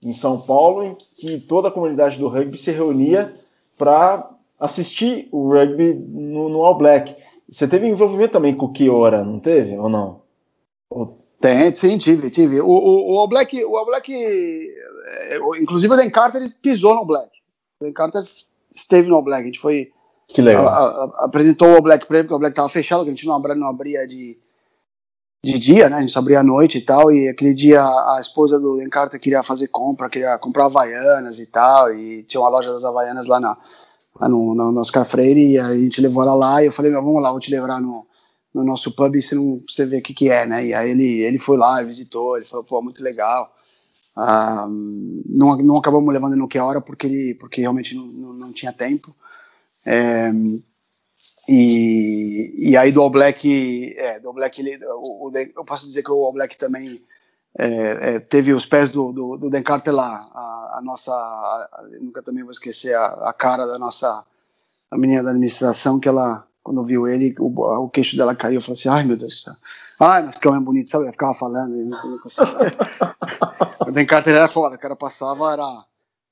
em São Paulo, em que toda a comunidade do rugby se reunia para assistir o rugby no, no, All Black. Você teve envolvimento também com o Kiora, não teve? Ou não? Ou tem, sim, tive, tive. O, o, o Black, o Black, é, inclusive o Dan Carter pisou no Black. O Dan Carter esteve no Black. A gente foi. Que legal. A, a, apresentou o Black pra ele, porque o Black estava fechado, que a gente não abria, não abria de, de dia, né? A gente só abria à noite e tal. E aquele dia a esposa do Dan Carter queria fazer compra, queria comprar Havaianas e tal. E tinha uma loja das Havaianas lá, na, lá no, no, no Oscar Freire. E a gente levou ela lá. E eu falei, meu, vamos lá, vou te levar no no nosso pub e você, não, você vê o que, que é, né? E aí ele, ele foi lá, visitou, ele falou, pô, muito legal. Ah, não, não acabamos levando no que hora porque ele porque realmente não, não, não tinha tempo. É, e, e aí do All Black, é, do All Black ele, o, o, eu posso dizer que o All Black também é, é, teve os pés do, do, do Dan Carter lá. A, a nossa, a, nunca também vou esquecer a, a cara da nossa a menina da administração que ela quando viu ele, o, o queixo dela caiu. Eu falei assim: ai meu Deus do céu. Ai, mas que homem bonito, sabe? Eu ficava falando. E não, o Dan Carter era foda, o cara passava, era.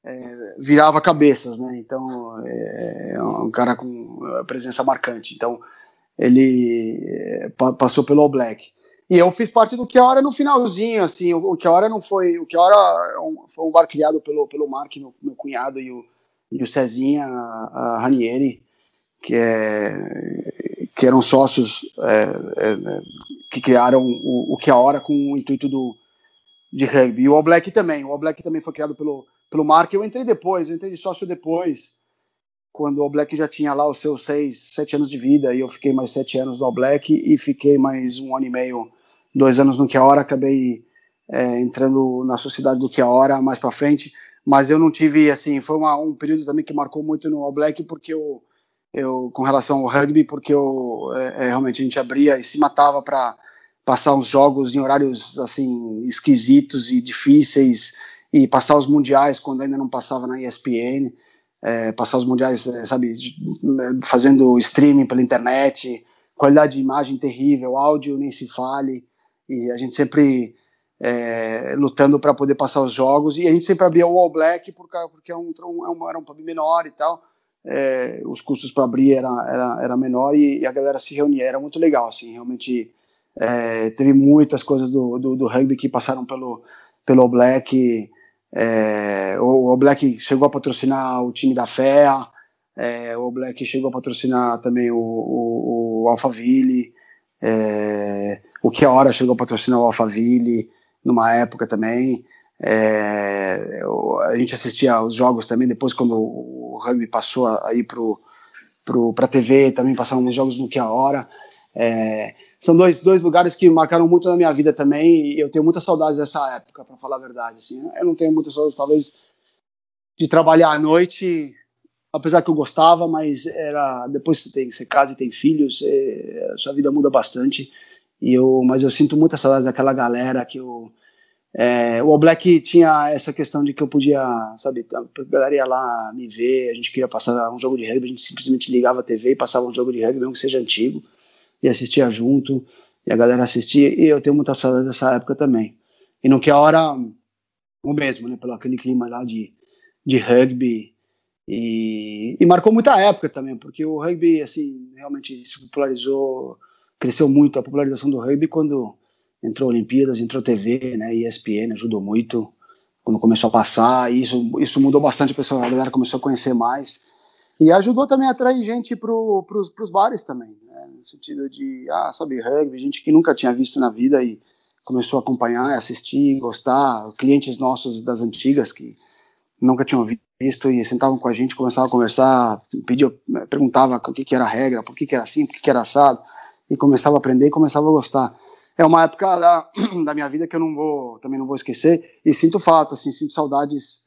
É, virava cabeças, né? Então, é, é um cara com presença marcante. Então, ele é, passou pelo All Black. E eu fiz parte do que a hora no finalzinho, assim, o, o que a hora não foi, o que a hora um, foi um bar criado pelo, pelo Mark, meu, meu cunhado, e o, e o Cezinha, a, a Ranieri, que, é, que eram sócios é, é, que criaram o, o que a hora com o intuito do, de rugby. E o All Black também, o All Black também foi criado pelo, pelo Mark, eu entrei depois, eu entrei de sócio depois, quando o All Black já tinha lá os seus seis, sete anos de vida, e eu fiquei mais sete anos no All Black, e fiquei mais um ano e meio, dois anos no Que a Hora, acabei é, entrando na sociedade do Que a Hora mais para frente, mas eu não tive, assim, foi uma, um período também que marcou muito no All Black, porque eu, eu com relação ao rugby, porque eu, é, é, realmente a gente abria e se matava para passar uns jogos em horários, assim, esquisitos e difíceis, e passar os mundiais quando ainda não passava na ESPN, é, passar os mundiais, é, sabe, fazendo streaming pela internet, qualidade de imagem terrível, áudio nem se fale, e a gente sempre é, lutando para poder passar os jogos, e a gente sempre abria o All Black porque, porque é um, é um, era um pub menor e tal, é, os custos para abrir era, era, era menor e, e, a galera se reunia, era muito legal, assim, realmente é, teve muitas coisas do, do, do, rugby que passaram pelo, pelo Black, é, o, Black chegou a patrocinar o time da FEA, é, o Black chegou a patrocinar também o, o, o Alphaville, é, o que hora chegou a patrocinar o Alphaville numa época também. É, a gente assistia aos jogos também depois quando rugby passou a ir para a TV, também passaram uns jogos no que a hora. É, são dois, dois lugares que marcaram muito na minha vida também e eu tenho muitas saudades dessa época, para falar a verdade. Assim, eu não tenho muitas saudades, talvez, de trabalhar à noite, apesar que eu gostava, mas era depois que tem você casa e tem filhos, é, sua vida muda bastante. E eu, mas eu sinto muitas saudades daquela galera que eu é, o All Black tinha essa questão de que eu podia, sabe, a galera ia lá me ver, a gente queria passar um jogo de rugby, a gente simplesmente ligava a TV e passava um jogo de rugby, mesmo que seja antigo e assistia junto, e a galera assistia, e eu tenho muita saudade dessa época também. E no que a hora, o mesmo, né, pelo aquele clima lá de, de rugby, e, e marcou muita época também, porque o rugby, assim, realmente se popularizou, cresceu muito a popularização do rugby quando entrou Olimpíadas, entrou TV, né, ESPN ajudou muito, quando começou a passar, e isso, isso mudou bastante, a, pessoa, a galera começou a conhecer mais, e ajudou também a atrair gente para os bares também, né? no sentido de, ah, sabe, rugby, gente que nunca tinha visto na vida e começou a acompanhar, assistir, gostar, clientes nossos das antigas que nunca tinham visto e sentavam com a gente, começavam a conversar, pediam, perguntava o que, que era a regra, por que, que era assim, por que, que era assado, e começava a aprender e começava a gostar. É uma época da, da minha vida que eu não vou, também não vou esquecer, e sinto fato, assim, sinto saudades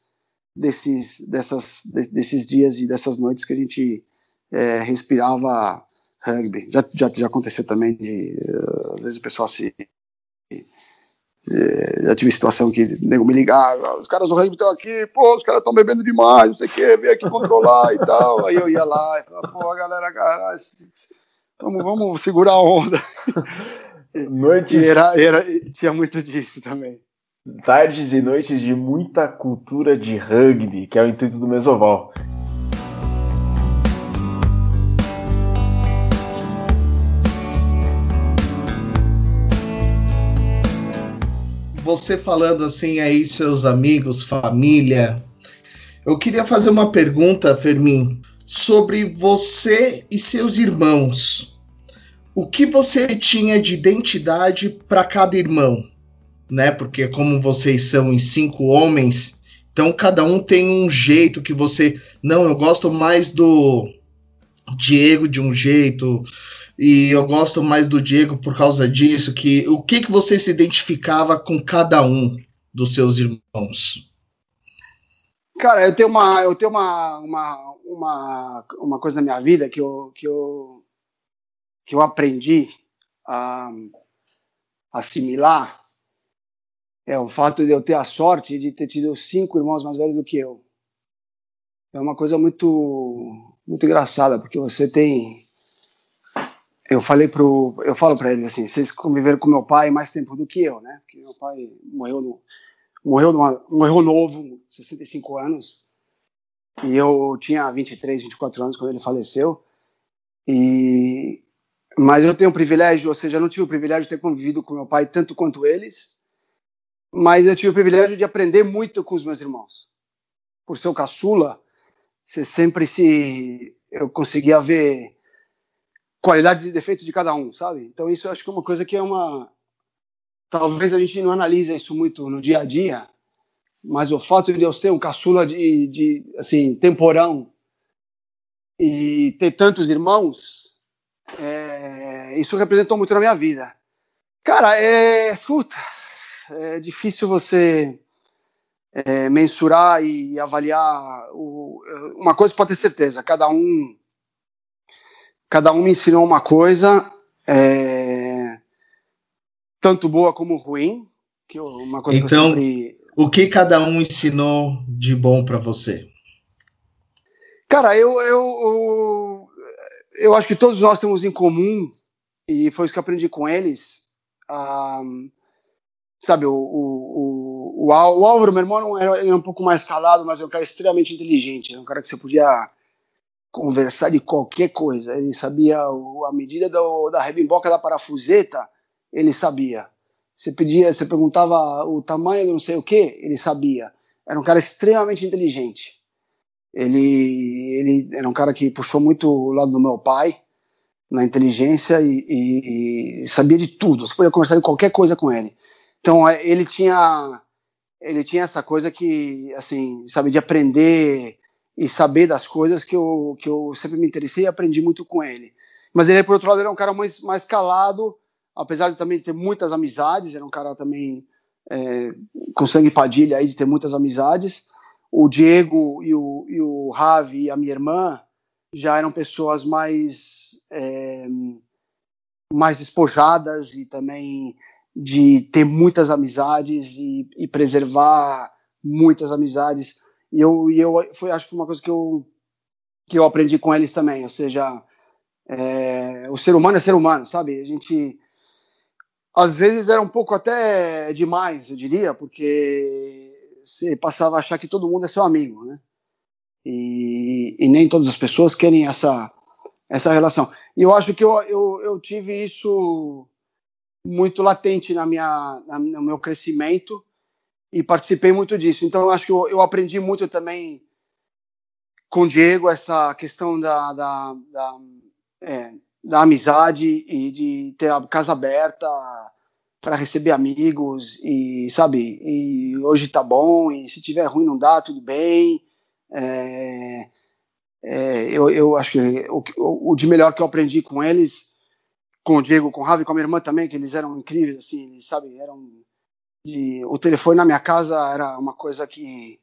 desses, dessas, desses dias e dessas noites que a gente é, respirava rugby. Já, já, já aconteceu também de, uh, às vezes o pessoal se. Uh, já tive situação que nego me ligava, os caras do rugby estão aqui, pô, os caras estão bebendo demais, não sei o que, vem aqui controlar e tal. Aí eu ia lá e falava, pô, a galera, cara, vamos, vamos segurar a onda. Noites... Era, era, tinha muito disso também tardes e noites de muita cultura de rugby, que é o intuito do Mesoval. Você falando assim aí, seus amigos, família, eu queria fazer uma pergunta, Fermin, sobre você e seus irmãos. O que você tinha de identidade para cada irmão? né? Porque como vocês são em cinco homens, então cada um tem um jeito que você. Não, eu gosto mais do Diego de um jeito e eu gosto mais do Diego por causa disso. Que o que que você se identificava com cada um dos seus irmãos? Cara, eu tenho uma, eu tenho uma, uma, uma, uma coisa na minha vida que eu, que eu, que eu aprendi a assimilar é o fato de eu ter a sorte de ter tido cinco irmãos mais velhos do que eu. É uma coisa muito muito engraçada, porque você tem eu falei pro, eu falo para ele assim, vocês conviveram com meu pai mais tempo do que eu, né? Porque meu pai morreu no, morreu numa, morreu novo, 65 anos, e eu tinha 23, 24 anos quando ele faleceu. E mas eu tenho o privilégio, ou seja, eu não tive o privilégio de ter convivido com meu pai tanto quanto eles, mas eu tive o privilégio de aprender muito com os meus irmãos. Por ser o caçula, você sempre se eu conseguia ver qualidades e defeitos de cada um, sabe? Então isso eu acho que é uma coisa que é uma talvez a gente não analisa isso muito no dia a dia, mas o fato de eu ser um caçula de, de assim temporão e ter tantos irmãos, é, isso representou muito na minha vida. Cara, é puta, é difícil você é, mensurar e avaliar. O, uma coisa pode ter certeza, cada um cada um me ensinou uma coisa, é, tanto boa como ruim. Que eu, uma coisa então, sempre... o que cada um ensinou de bom para você? Cara, eu, eu, eu, eu, acho que todos nós temos em comum, e foi isso que eu aprendi com eles. Sabe, o, o, o, o, Álvaro, meu irmão, era, um pouco mais calado, mas é um cara extremamente inteligente. É um cara que você podia conversar de qualquer coisa. Ele sabia a medida do, da rebimboca da parafuseta, ele sabia. Você pedia, você perguntava o tamanho não sei o que, ele sabia. Era um cara extremamente inteligente. Ele, ele era um cara que puxou muito o lado do meu pai na inteligência e, e, e sabia de tudo. Você podia conversar de qualquer coisa com ele. Então é, ele tinha ele tinha essa coisa que assim sabe de aprender e saber das coisas que eu, que eu sempre me interessei e aprendi muito com ele. Mas ele, por outro lado, era um cara mais, mais calado, apesar de também ter muitas amizades, era um cara também é, com sangue padilha aí de ter muitas amizades. O Diego e o, e o Ravi a minha irmã já eram pessoas mais, é, mais despojadas e também de ter muitas amizades e, e preservar muitas amizades e eu, e eu foi, acho que foi uma coisa que eu, que eu aprendi com eles também. Ou seja, é, o ser humano é ser humano, sabe? A gente. Às vezes era um pouco até demais, eu diria, porque você passava a achar que todo mundo é seu amigo, né? E, e nem todas as pessoas querem essa, essa relação. E eu acho que eu, eu, eu tive isso muito latente na minha, na, no meu crescimento e participei muito disso. Então, eu acho que eu, eu aprendi muito também com o Diego essa questão da, da, da, é, da amizade e de ter a casa aberta para receber amigos e sabe e hoje tá bom e se tiver ruim não dá tudo bem. É, é, eu, eu acho que o, o de melhor que eu aprendi com eles com o Diego com o Ravi com a minha irmã também que eles eram incríveis assim eles, sabe eram de, o telefone na minha casa era uma coisa que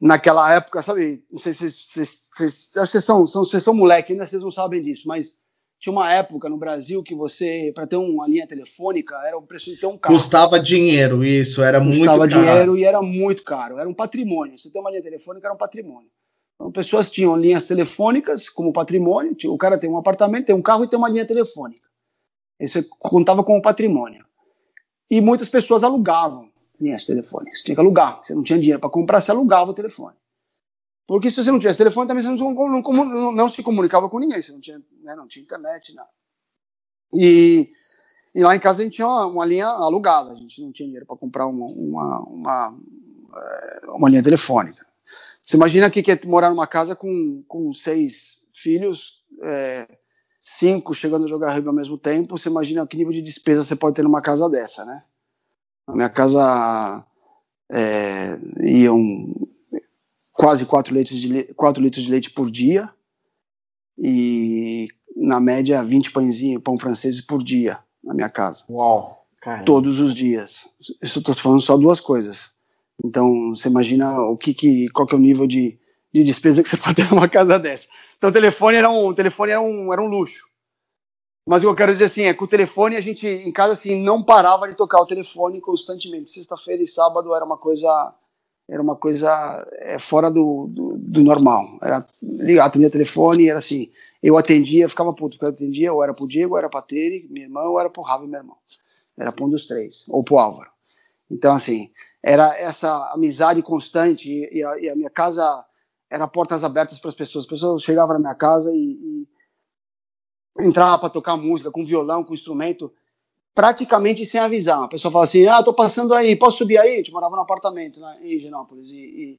naquela época, sabe, não sei se vocês, são, são, vocês são moleque, ainda vocês não sabem disso, mas tinha uma época no Brasil que você, para ter uma linha telefônica, era o preço de ter um carro. Custava dinheiro, isso, era Custava muito caro. Custava dinheiro e era muito caro, era um patrimônio. Você ter uma linha telefônica era um patrimônio. Então, pessoas tinham linhas telefônicas como patrimônio, o cara tem um apartamento, tem um carro e tem uma linha telefônica. Isso contava como patrimônio e muitas pessoas alugavam linhas telefônicas. Tinha que alugar. Você não tinha dinheiro para comprar, você alugava o telefone. Porque se você não tivesse telefone, também você não, não, não, não se comunicava com ninguém. Você não tinha, né, não tinha internet, nada. E, e, lá em casa a gente tinha uma, uma linha alugada. A gente não tinha dinheiro para comprar uma, uma, uma, eh, uma, linha telefônica. Você imagina que é morar numa casa com, com seis filhos, é, cinco chegando a jogar rugby ao mesmo tempo, você imagina que nível de despesa você pode ter numa casa dessa, né? Na minha casa é, iam quase 4 litros, de, 4 litros de leite por dia e na média 20 pãezinhos, pão franceses por dia na minha casa. Uau! Caramba. Todos os dias. Isso estou falando só duas coisas. Então, você imagina o que, que qual que é o nível de, de despesa que você pode ter numa casa dessa. Então o telefone era um, telefone era um, era um luxo. Mas o que eu quero dizer assim é que o telefone a gente em casa assim não parava de tocar o telefone constantemente. Sexta-feira e sábado era uma coisa era uma coisa é, fora do, do, do, normal. Era ligar, atendia telefone, era assim, eu atendia, ficava puto, porque eu atendia, ou era pro Diego, ou era pra Tere, minha irmã, ou era pro Ravi, meu irmão. Era pra um dos três, ou pro Álvaro. Então, assim, era essa amizade constante, e, a, e a, minha casa era portas abertas para as pessoas. As pessoas chegavam na minha casa e, e entravam para tocar música, com violão, com instrumento, praticamente sem avisar. A pessoa fala assim: ah, tô passando aí, posso subir aí? A gente morava num apartamento né, em Higienópolis e,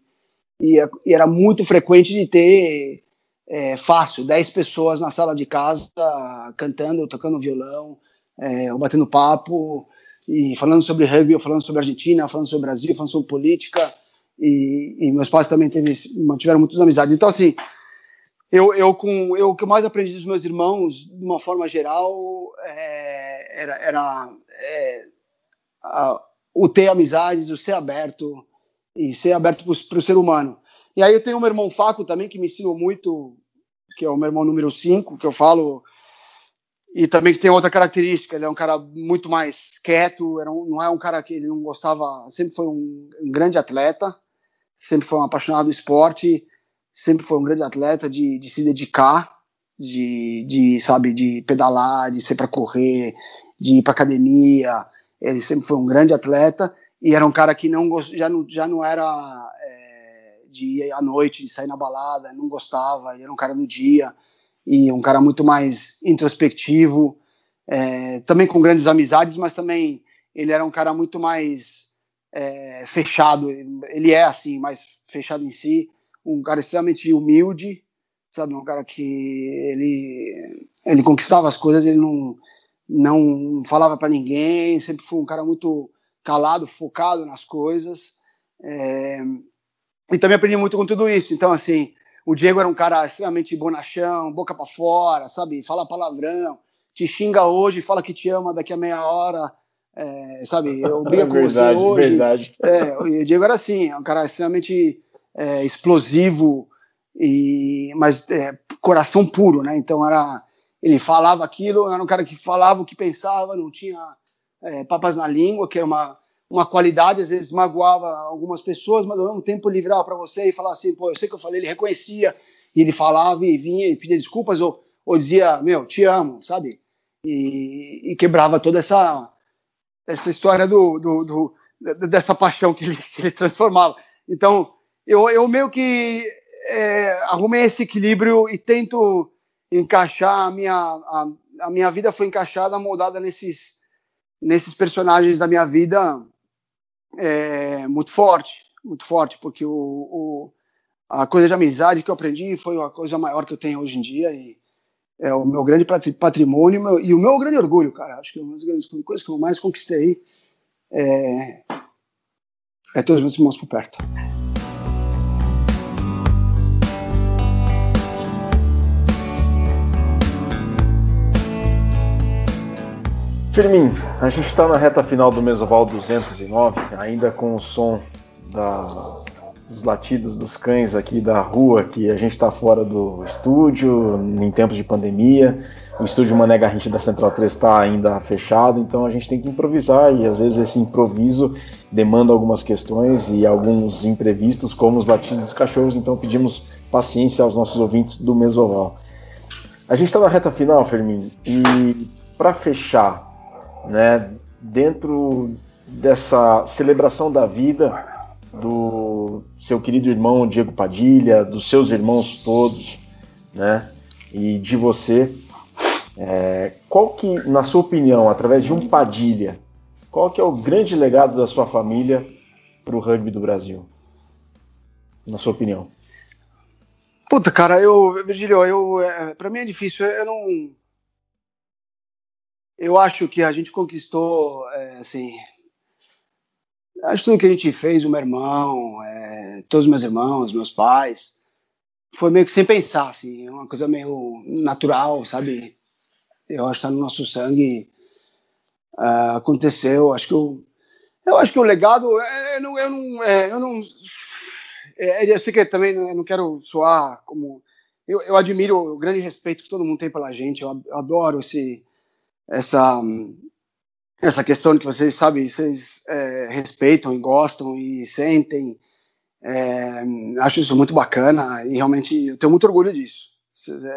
e, e, era muito frequente de ter é, fácil 10 pessoas na sala de casa cantando, tocando violão, é, ou batendo papo e falando sobre rugby, falando sobre Argentina, falando sobre Brasil, falando sobre política. E, e meus pais também teve, mantiveram muitas amizades. Então, assim, eu, eu, com, eu, o que eu mais aprendi dos meus irmãos, de uma forma geral, é, era, era é, a, o ter amizades, o ser aberto e ser aberto para o ser humano. E aí eu tenho um meu irmão Faco também, que me ensinou muito, que é o meu irmão número 5, que eu falo, e também que tem outra característica, ele é um cara muito mais quieto, era um, não é um cara que ele não gostava, sempre foi um, um grande atleta, sempre foi um apaixonado do esporte, sempre foi um grande atleta de, de se dedicar, de, de, sabe, de pedalar, de ser para correr, de ir para academia. Ele sempre foi um grande atleta e era um cara que não já não, já não era é, de ir à noite, de sair na balada, não gostava, ele era um cara do dia e um cara muito mais introspectivo, é, também com grandes amizades, mas também ele era um cara muito mais é, fechado. Ele é assim, mais fechado em si um cara extremamente humilde, sabe, um cara que ele ele conquistava as coisas, ele não não falava para ninguém, sempre foi um cara muito calado, focado nas coisas. É, e também aprendi muito com tudo isso. Então, assim, o Diego era um cara extremamente bonachão, boca para fora, sabe? Fala palavrão, te xinga hoje, fala que te ama daqui a meia hora, é, sabe? Eu brigo é com verdade, você hoje. Verdade. É, o Diego era assim, é um cara extremamente é, explosivo e mas é, coração puro, né? Então era ele falava aquilo, era um cara que falava o que pensava, não tinha é, papas na língua, que era uma uma qualidade, às vezes magoava algumas pessoas, mas ao mesmo tempo ele virava para você e falava assim, pô, eu sei que eu falei, ele reconhecia, e ele falava e vinha e pedia desculpas, ou, ou dizia, meu, te amo, sabe? E, e quebrava toda essa, essa história do, do, do dessa paixão que ele, que ele transformava. Então, eu, eu meio que é, arrumei esse equilíbrio e tento encaixar a minha a, a, minha vida foi encaixada moldada nesses nesses personagens da minha vida é, muito forte muito forte porque o, o, a coisa de amizade que eu aprendi foi a coisa maior que eu tenho hoje em dia e é o meu grande patrimônio meu, e o meu grande orgulho cara. Acho que uma das grandes coisas que eu mais conquistei é, é ter os meus irmãos por perto Firmin, a gente está na reta final do Mesoval 209, ainda com o som da, dos latidos dos cães aqui da rua, que a gente está fora do estúdio, em tempos de pandemia. O estúdio Mané Garrincha da Central 3 está ainda fechado, então a gente tem que improvisar e às vezes esse improviso demanda algumas questões e alguns imprevistos, como os latidos dos cachorros, então pedimos paciência aos nossos ouvintes do Mesoval. A gente está na reta final, Fermin, e para fechar né, dentro dessa celebração da vida do seu querido irmão Diego Padilha, dos seus irmãos todos, né, e de você, é, qual que, na sua opinião, através de um Padilha, qual que é o grande legado da sua família para o rugby do Brasil? Na sua opinião? Puta, cara, eu, Virgílio, eu, é, para mim é difícil, eu não eu acho que a gente conquistou, é, assim, acho que tudo que a gente fez, o meu irmão, é, todos os meus irmãos, meus pais, foi meio que sem pensar, assim, é uma coisa meio natural, sabe? Eu acho que está no nosso sangue, uh, aconteceu, acho que eu, eu acho que o legado, é, eu não, eu não, é, eu não, é, eu sei que também não, não quero soar como, eu, eu admiro o grande respeito que todo mundo tem pela gente, eu adoro esse essa essa questão que vocês sabem, vocês é, respeitam e gostam e sentem É, acho isso muito bacana e realmente eu tenho muito orgulho disso,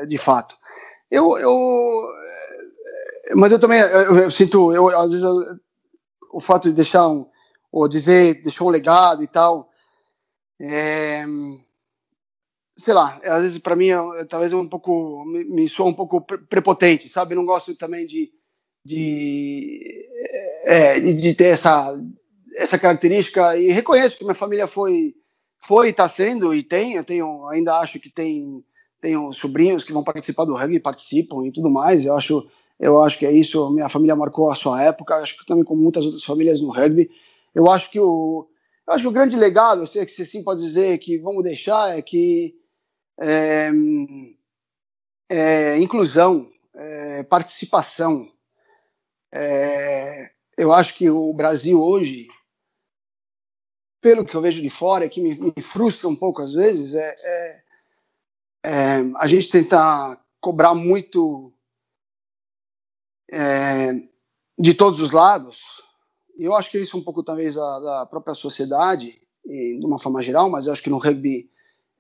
de fato. Eu, eu mas eu também eu, eu sinto, eu, às vezes eu, o fato de deixar um, ou dizer, deixou um legado e tal, é, sei lá, às vezes para mim talvez é um pouco me, me soa um pouco prepotente, sabe? Eu não gosto também de de, é, de ter essa essa característica e reconheço que minha família foi foi está sendo e tem, eu tenho ainda acho que tem tenho sobrinhos que vão participar do rugby, participam e tudo mais. Eu acho eu acho que é isso. Minha família marcou a sua época. Acho que também como muitas outras famílias no rugby. Eu acho que o eu acho que o grande legado, eu sei que você sim pode dizer que vamos deixar é que é, é, inclusão, é, participação. É, eu acho que o Brasil hoje, pelo que eu vejo de fora, que me, me frustra um pouco às vezes, é, é, é a gente tentar cobrar muito de todos os lados. E eu acho que isso é um pouco talvez da, própria sociedade, de uma forma geral, mas eu acho que no rugby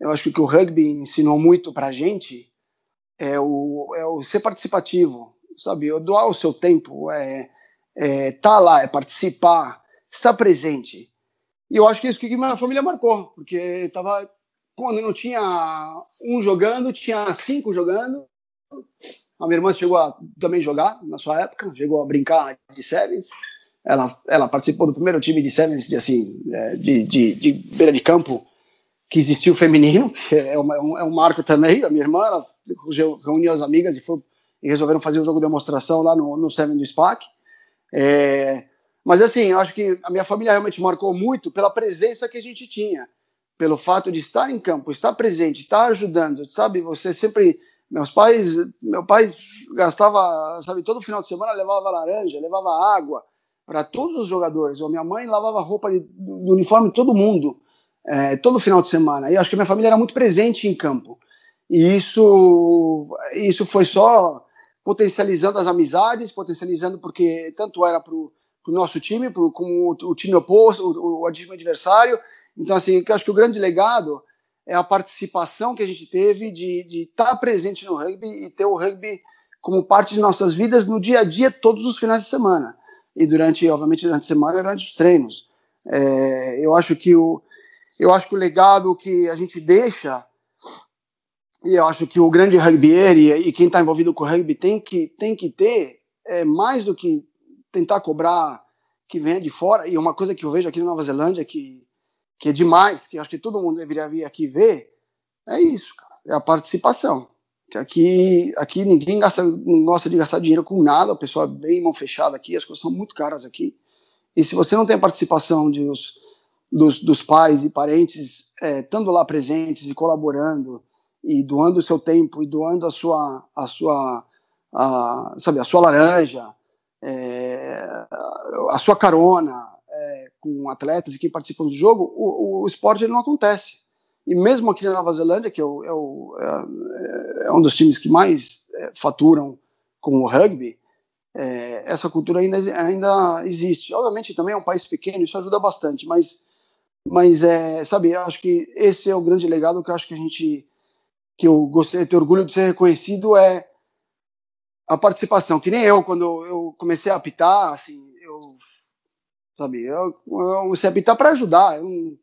eu acho que o rugby ensinou muito para a gente é o, é o ser participativo, sabe? Doar o seu tempo, é, é tá lá, é participar, estar presente. E eu acho que é isso que minha família marcou, porque tava quando não tinha um jogando, tinha cinco jogando. A minha irmã chegou a também jogar na sua época, chegou a brincar de sevens. Ela, ela participou do primeiro time de sevens, de, assim, é, de, de, de beira de campo que existiu feminino, que é, uma, é, um, é um marco também. A minha irmã reuniu as amigas e, foi, e resolveram fazer o um jogo de demonstração lá no, no Seven do SPAC. É, mas assim, eu acho que a minha família realmente marcou muito pela presença que a gente tinha, pelo fato de estar em campo, estar presente, estar ajudando, sabe? Você sempre. Meus pais, meu pai gastava, sabe, todo final de semana levava laranja, levava água para todos os jogadores. Ou minha mãe lavava roupa de, do uniforme todo mundo é, todo final de semana. E acho que minha família era muito presente em campo. E isso, isso foi só potencializando as amizades, potencializando porque tanto era para o nosso time, pro, como o, o time oposto, o, o, adversário. Então, assim, eu acho que o grande legado é a participação que a gente teve de estar tá presente no rugby e ter o rugby como parte de nossas vidas no dia a dia, todos os finais de semana. E durante, obviamente, durante a semana, durante os treinos. É, eu acho que o, eu acho que o legado que a gente deixa, e eu acho que o grande rugbyer e, e quem está envolvido com o rugby tem que, tem que ter, é mais do que tentar cobrar que venha de fora, e uma coisa que eu vejo aqui na Nova Zelândia que, que é demais, que acho que todo mundo deveria vir aqui ver, é isso, cara, é a participação. Que aqui, aqui ninguém gasta, não gosta de gastar dinheiro com nada, o pessoal é bem mão fechada aqui, as coisas são muito caras aqui. E se você não tem a participação de os, dos, dos pais e parentes é, estando lá presentes e colaborando e doando o seu tempo e doando a sua a sua a, sabe a sua laranja é, a sua carona é, com atletas e quem participa do jogo o, o esporte ele não acontece e mesmo aqui na Nova Zelândia que é, o, é, o, é, é um dos times que mais é, faturam com o rugby essa cultura ainda, ainda existe. Obviamente também é um país pequeno, isso ajuda bastante, mas mas, é, sabe, eu acho que esse é o grande legado que eu acho que a gente, que eu gostaria de ter orgulho de ser reconhecido é a participação. Que nem eu, quando eu comecei a apitar, assim, eu, sabe, eu, eu comecei a apitar para ajudar. Eu,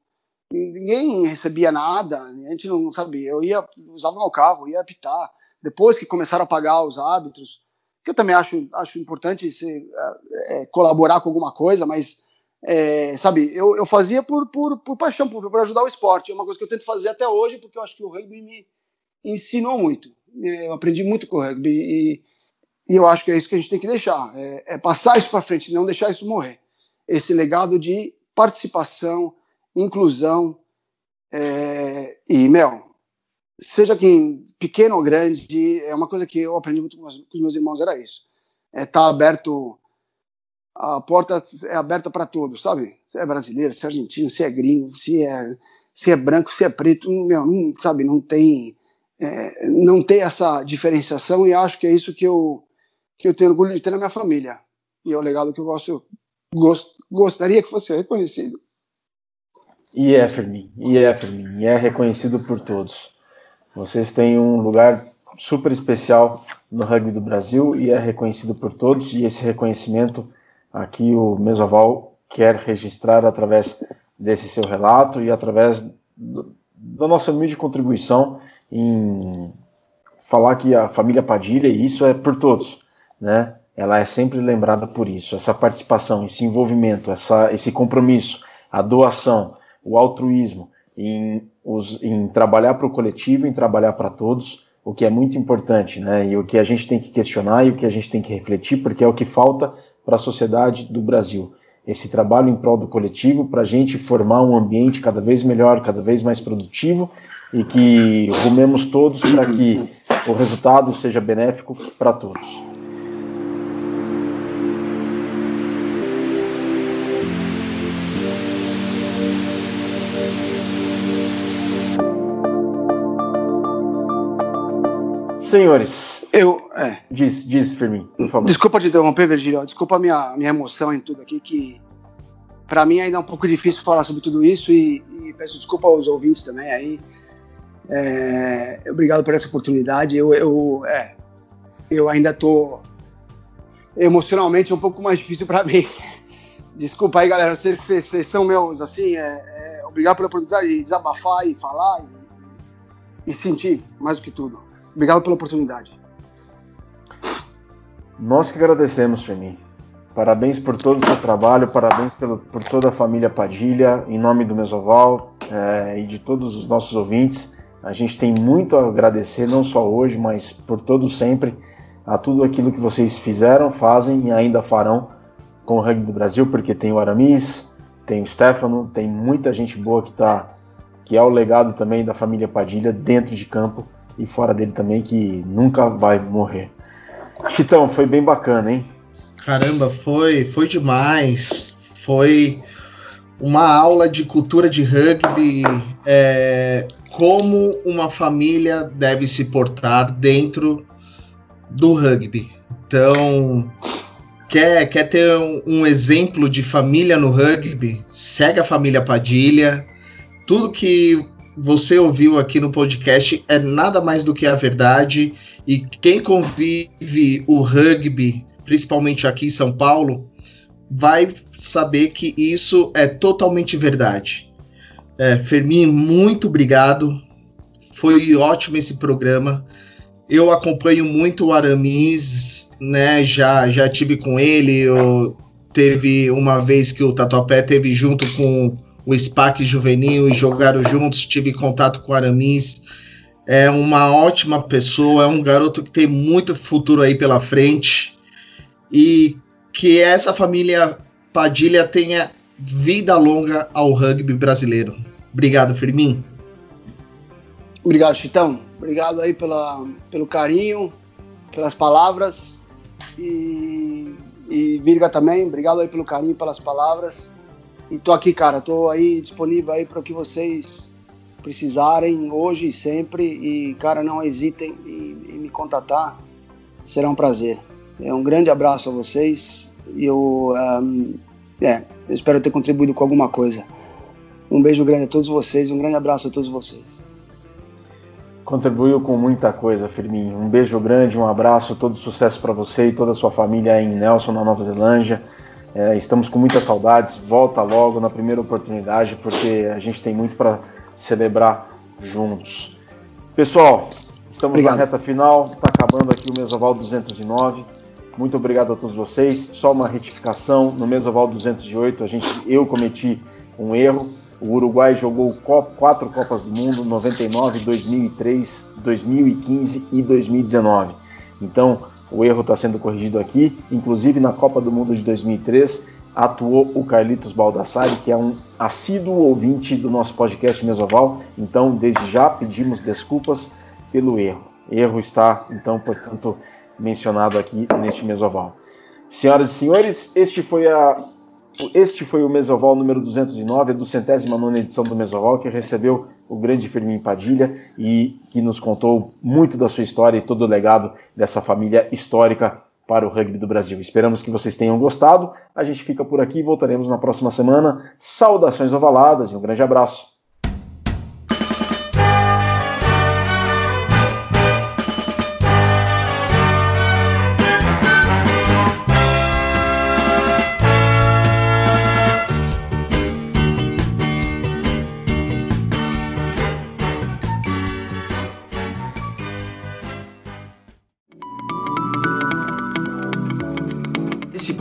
ninguém recebia nada, a gente não sabia. Eu ia, usava meu carro, ia apitar. Depois que começaram a pagar os árbitros, que eu também acho, acho importante ser, é, colaborar com alguma coisa, mas é, sabe, eu, eu fazia por, por, por paixão, por, por, ajudar o esporte. É uma coisa que eu tento fazer até hoje, porque eu acho que o rugby me ensinou muito. Eu aprendi muito com o rugby e, e eu acho que é isso que a gente tem que deixar: é, é passar isso para frente, não deixar isso morrer. Esse legado de participação, inclusão é, e, Mel, seja quem pequeno ou grande, é uma coisa que eu aprendi muito com os meus irmãos, era isso. É estar tá aberto a porta é aberta para todos, sabe? Se é brasileiro, se é argentino, se é gringo, se é, se é branco, se é preto, meu, não, sabe? Não tem, é, não tem essa diferenciação e acho que é isso que eu, que eu tenho orgulho de ter na minha família. E é o legado que eu gosto, gost, gostaria que fosse reconhecido. E é, Firmin, e é, Firmin, e é reconhecido por todos. Vocês têm um lugar super especial no rugby do Brasil e é reconhecido por todos, e esse reconhecimento aqui o Mesoval quer registrar através desse seu relato e através da nossa humilde contribuição em falar que a família Padilha, e isso é por todos, né? Ela é sempre lembrada por isso, essa participação, esse envolvimento, essa, esse compromisso, a doação, o altruísmo em, os, em trabalhar para o coletivo, em trabalhar para todos, o que é muito importante, né? E o que a gente tem que questionar e o que a gente tem que refletir, porque é o que falta para a sociedade do Brasil. Esse trabalho em prol do coletivo para a gente formar um ambiente cada vez melhor, cada vez mais produtivo e que rumemos todos para que o resultado seja benéfico para todos. Senhores, eu. É. Diz, diz, Firmin, por favor. Desculpa te interromper, Virgílio. Desculpa a minha, minha emoção em tudo aqui, que para mim ainda é um pouco difícil falar sobre tudo isso e, e peço desculpa aos ouvintes também aí. É, obrigado por essa oportunidade. Eu, eu, é, eu ainda tô emocionalmente um pouco mais difícil para mim. Desculpa aí, galera. Vocês, vocês, vocês são meus, assim, é, é, obrigado pela oportunidade de desabafar e falar e, e sentir, mais do que tudo. Obrigado pela oportunidade. Nós que agradecemos, Femi. Parabéns por todo o seu trabalho, parabéns pelo, por toda a família Padilha, em nome do Mesoval é, e de todos os nossos ouvintes. A gente tem muito a agradecer, não só hoje, mas por todo sempre, a tudo aquilo que vocês fizeram, fazem e ainda farão com o Rugby do Brasil, porque tem o Aramis, tem o Stefano, tem muita gente boa que tá, que é o legado também da família Padilha dentro de campo e fora dele também, que nunca vai morrer. Chitão, foi bem bacana, hein? Caramba, foi, foi demais. Foi uma aula de cultura de rugby, é, como uma família deve se portar dentro do rugby. Então, quer, quer ter um, um exemplo de família no rugby? Segue a família Padilha. Tudo que você ouviu aqui no podcast é nada mais do que a verdade. E quem convive o rugby, principalmente aqui em São Paulo, vai saber que isso é totalmente verdade. É, Fermin, muito obrigado. Foi ótimo esse programa. Eu acompanho muito o Aramis, né? Já já tive com ele. Eu, teve uma vez que o Tatuapé teve junto com o SPAC juvenil e jogaram juntos, tive contato com o Aramis. É uma ótima pessoa, é um garoto que tem muito futuro aí pela frente. E que essa família Padilha tenha vida longa ao rugby brasileiro. Obrigado, Firmin. Obrigado, Chitão. Obrigado aí pela, pelo carinho, pelas palavras. E, e Virga também, obrigado aí pelo carinho, pelas palavras. E tô aqui, cara, tô aí disponível aí para o que vocês precisarem hoje e sempre. E, cara, não hesitem em, em, me contatar, será um prazer. É um grande abraço a vocês e eu, um, é, eu espero ter contribuído com alguma coisa. Um beijo grande a todos vocês, um grande abraço a todos vocês. Contribuiu com muita coisa, Firmino. Um beijo grande, um abraço, todo sucesso para você e toda a sua família em Nelson, na Nova Zelândia. É, estamos com muitas saudades. Volta logo na primeira oportunidade, porque a gente tem muito para celebrar juntos. Pessoal, estamos obrigado. na reta final. Está acabando aqui o Mesoval 209. Muito obrigado a todos vocês. Só uma retificação: no Mesoval 208, a gente, eu cometi um erro. O Uruguai jogou quatro Copas do Mundo: 99, 2003, 2015 e 2019. Então, o erro está sendo corrigido aqui. Inclusive, na Copa do Mundo de 2003, atuou o Carlitos Baldassari, que é um assíduo ouvinte do nosso podcast Mesoval. Então, desde já, pedimos desculpas pelo erro. Erro está, então, portanto, mencionado aqui neste Mesoval. Senhoras e senhores, este foi a este foi o Mesoval número 209, é do centésima nona edição do Mesoval, que recebeu o grande Firmin Padilha e que nos contou muito da sua história e todo o legado dessa família histórica para o rugby do Brasil. Esperamos que vocês tenham gostado. A gente fica por aqui, e voltaremos na próxima semana. Saudações ovaladas e um grande abraço.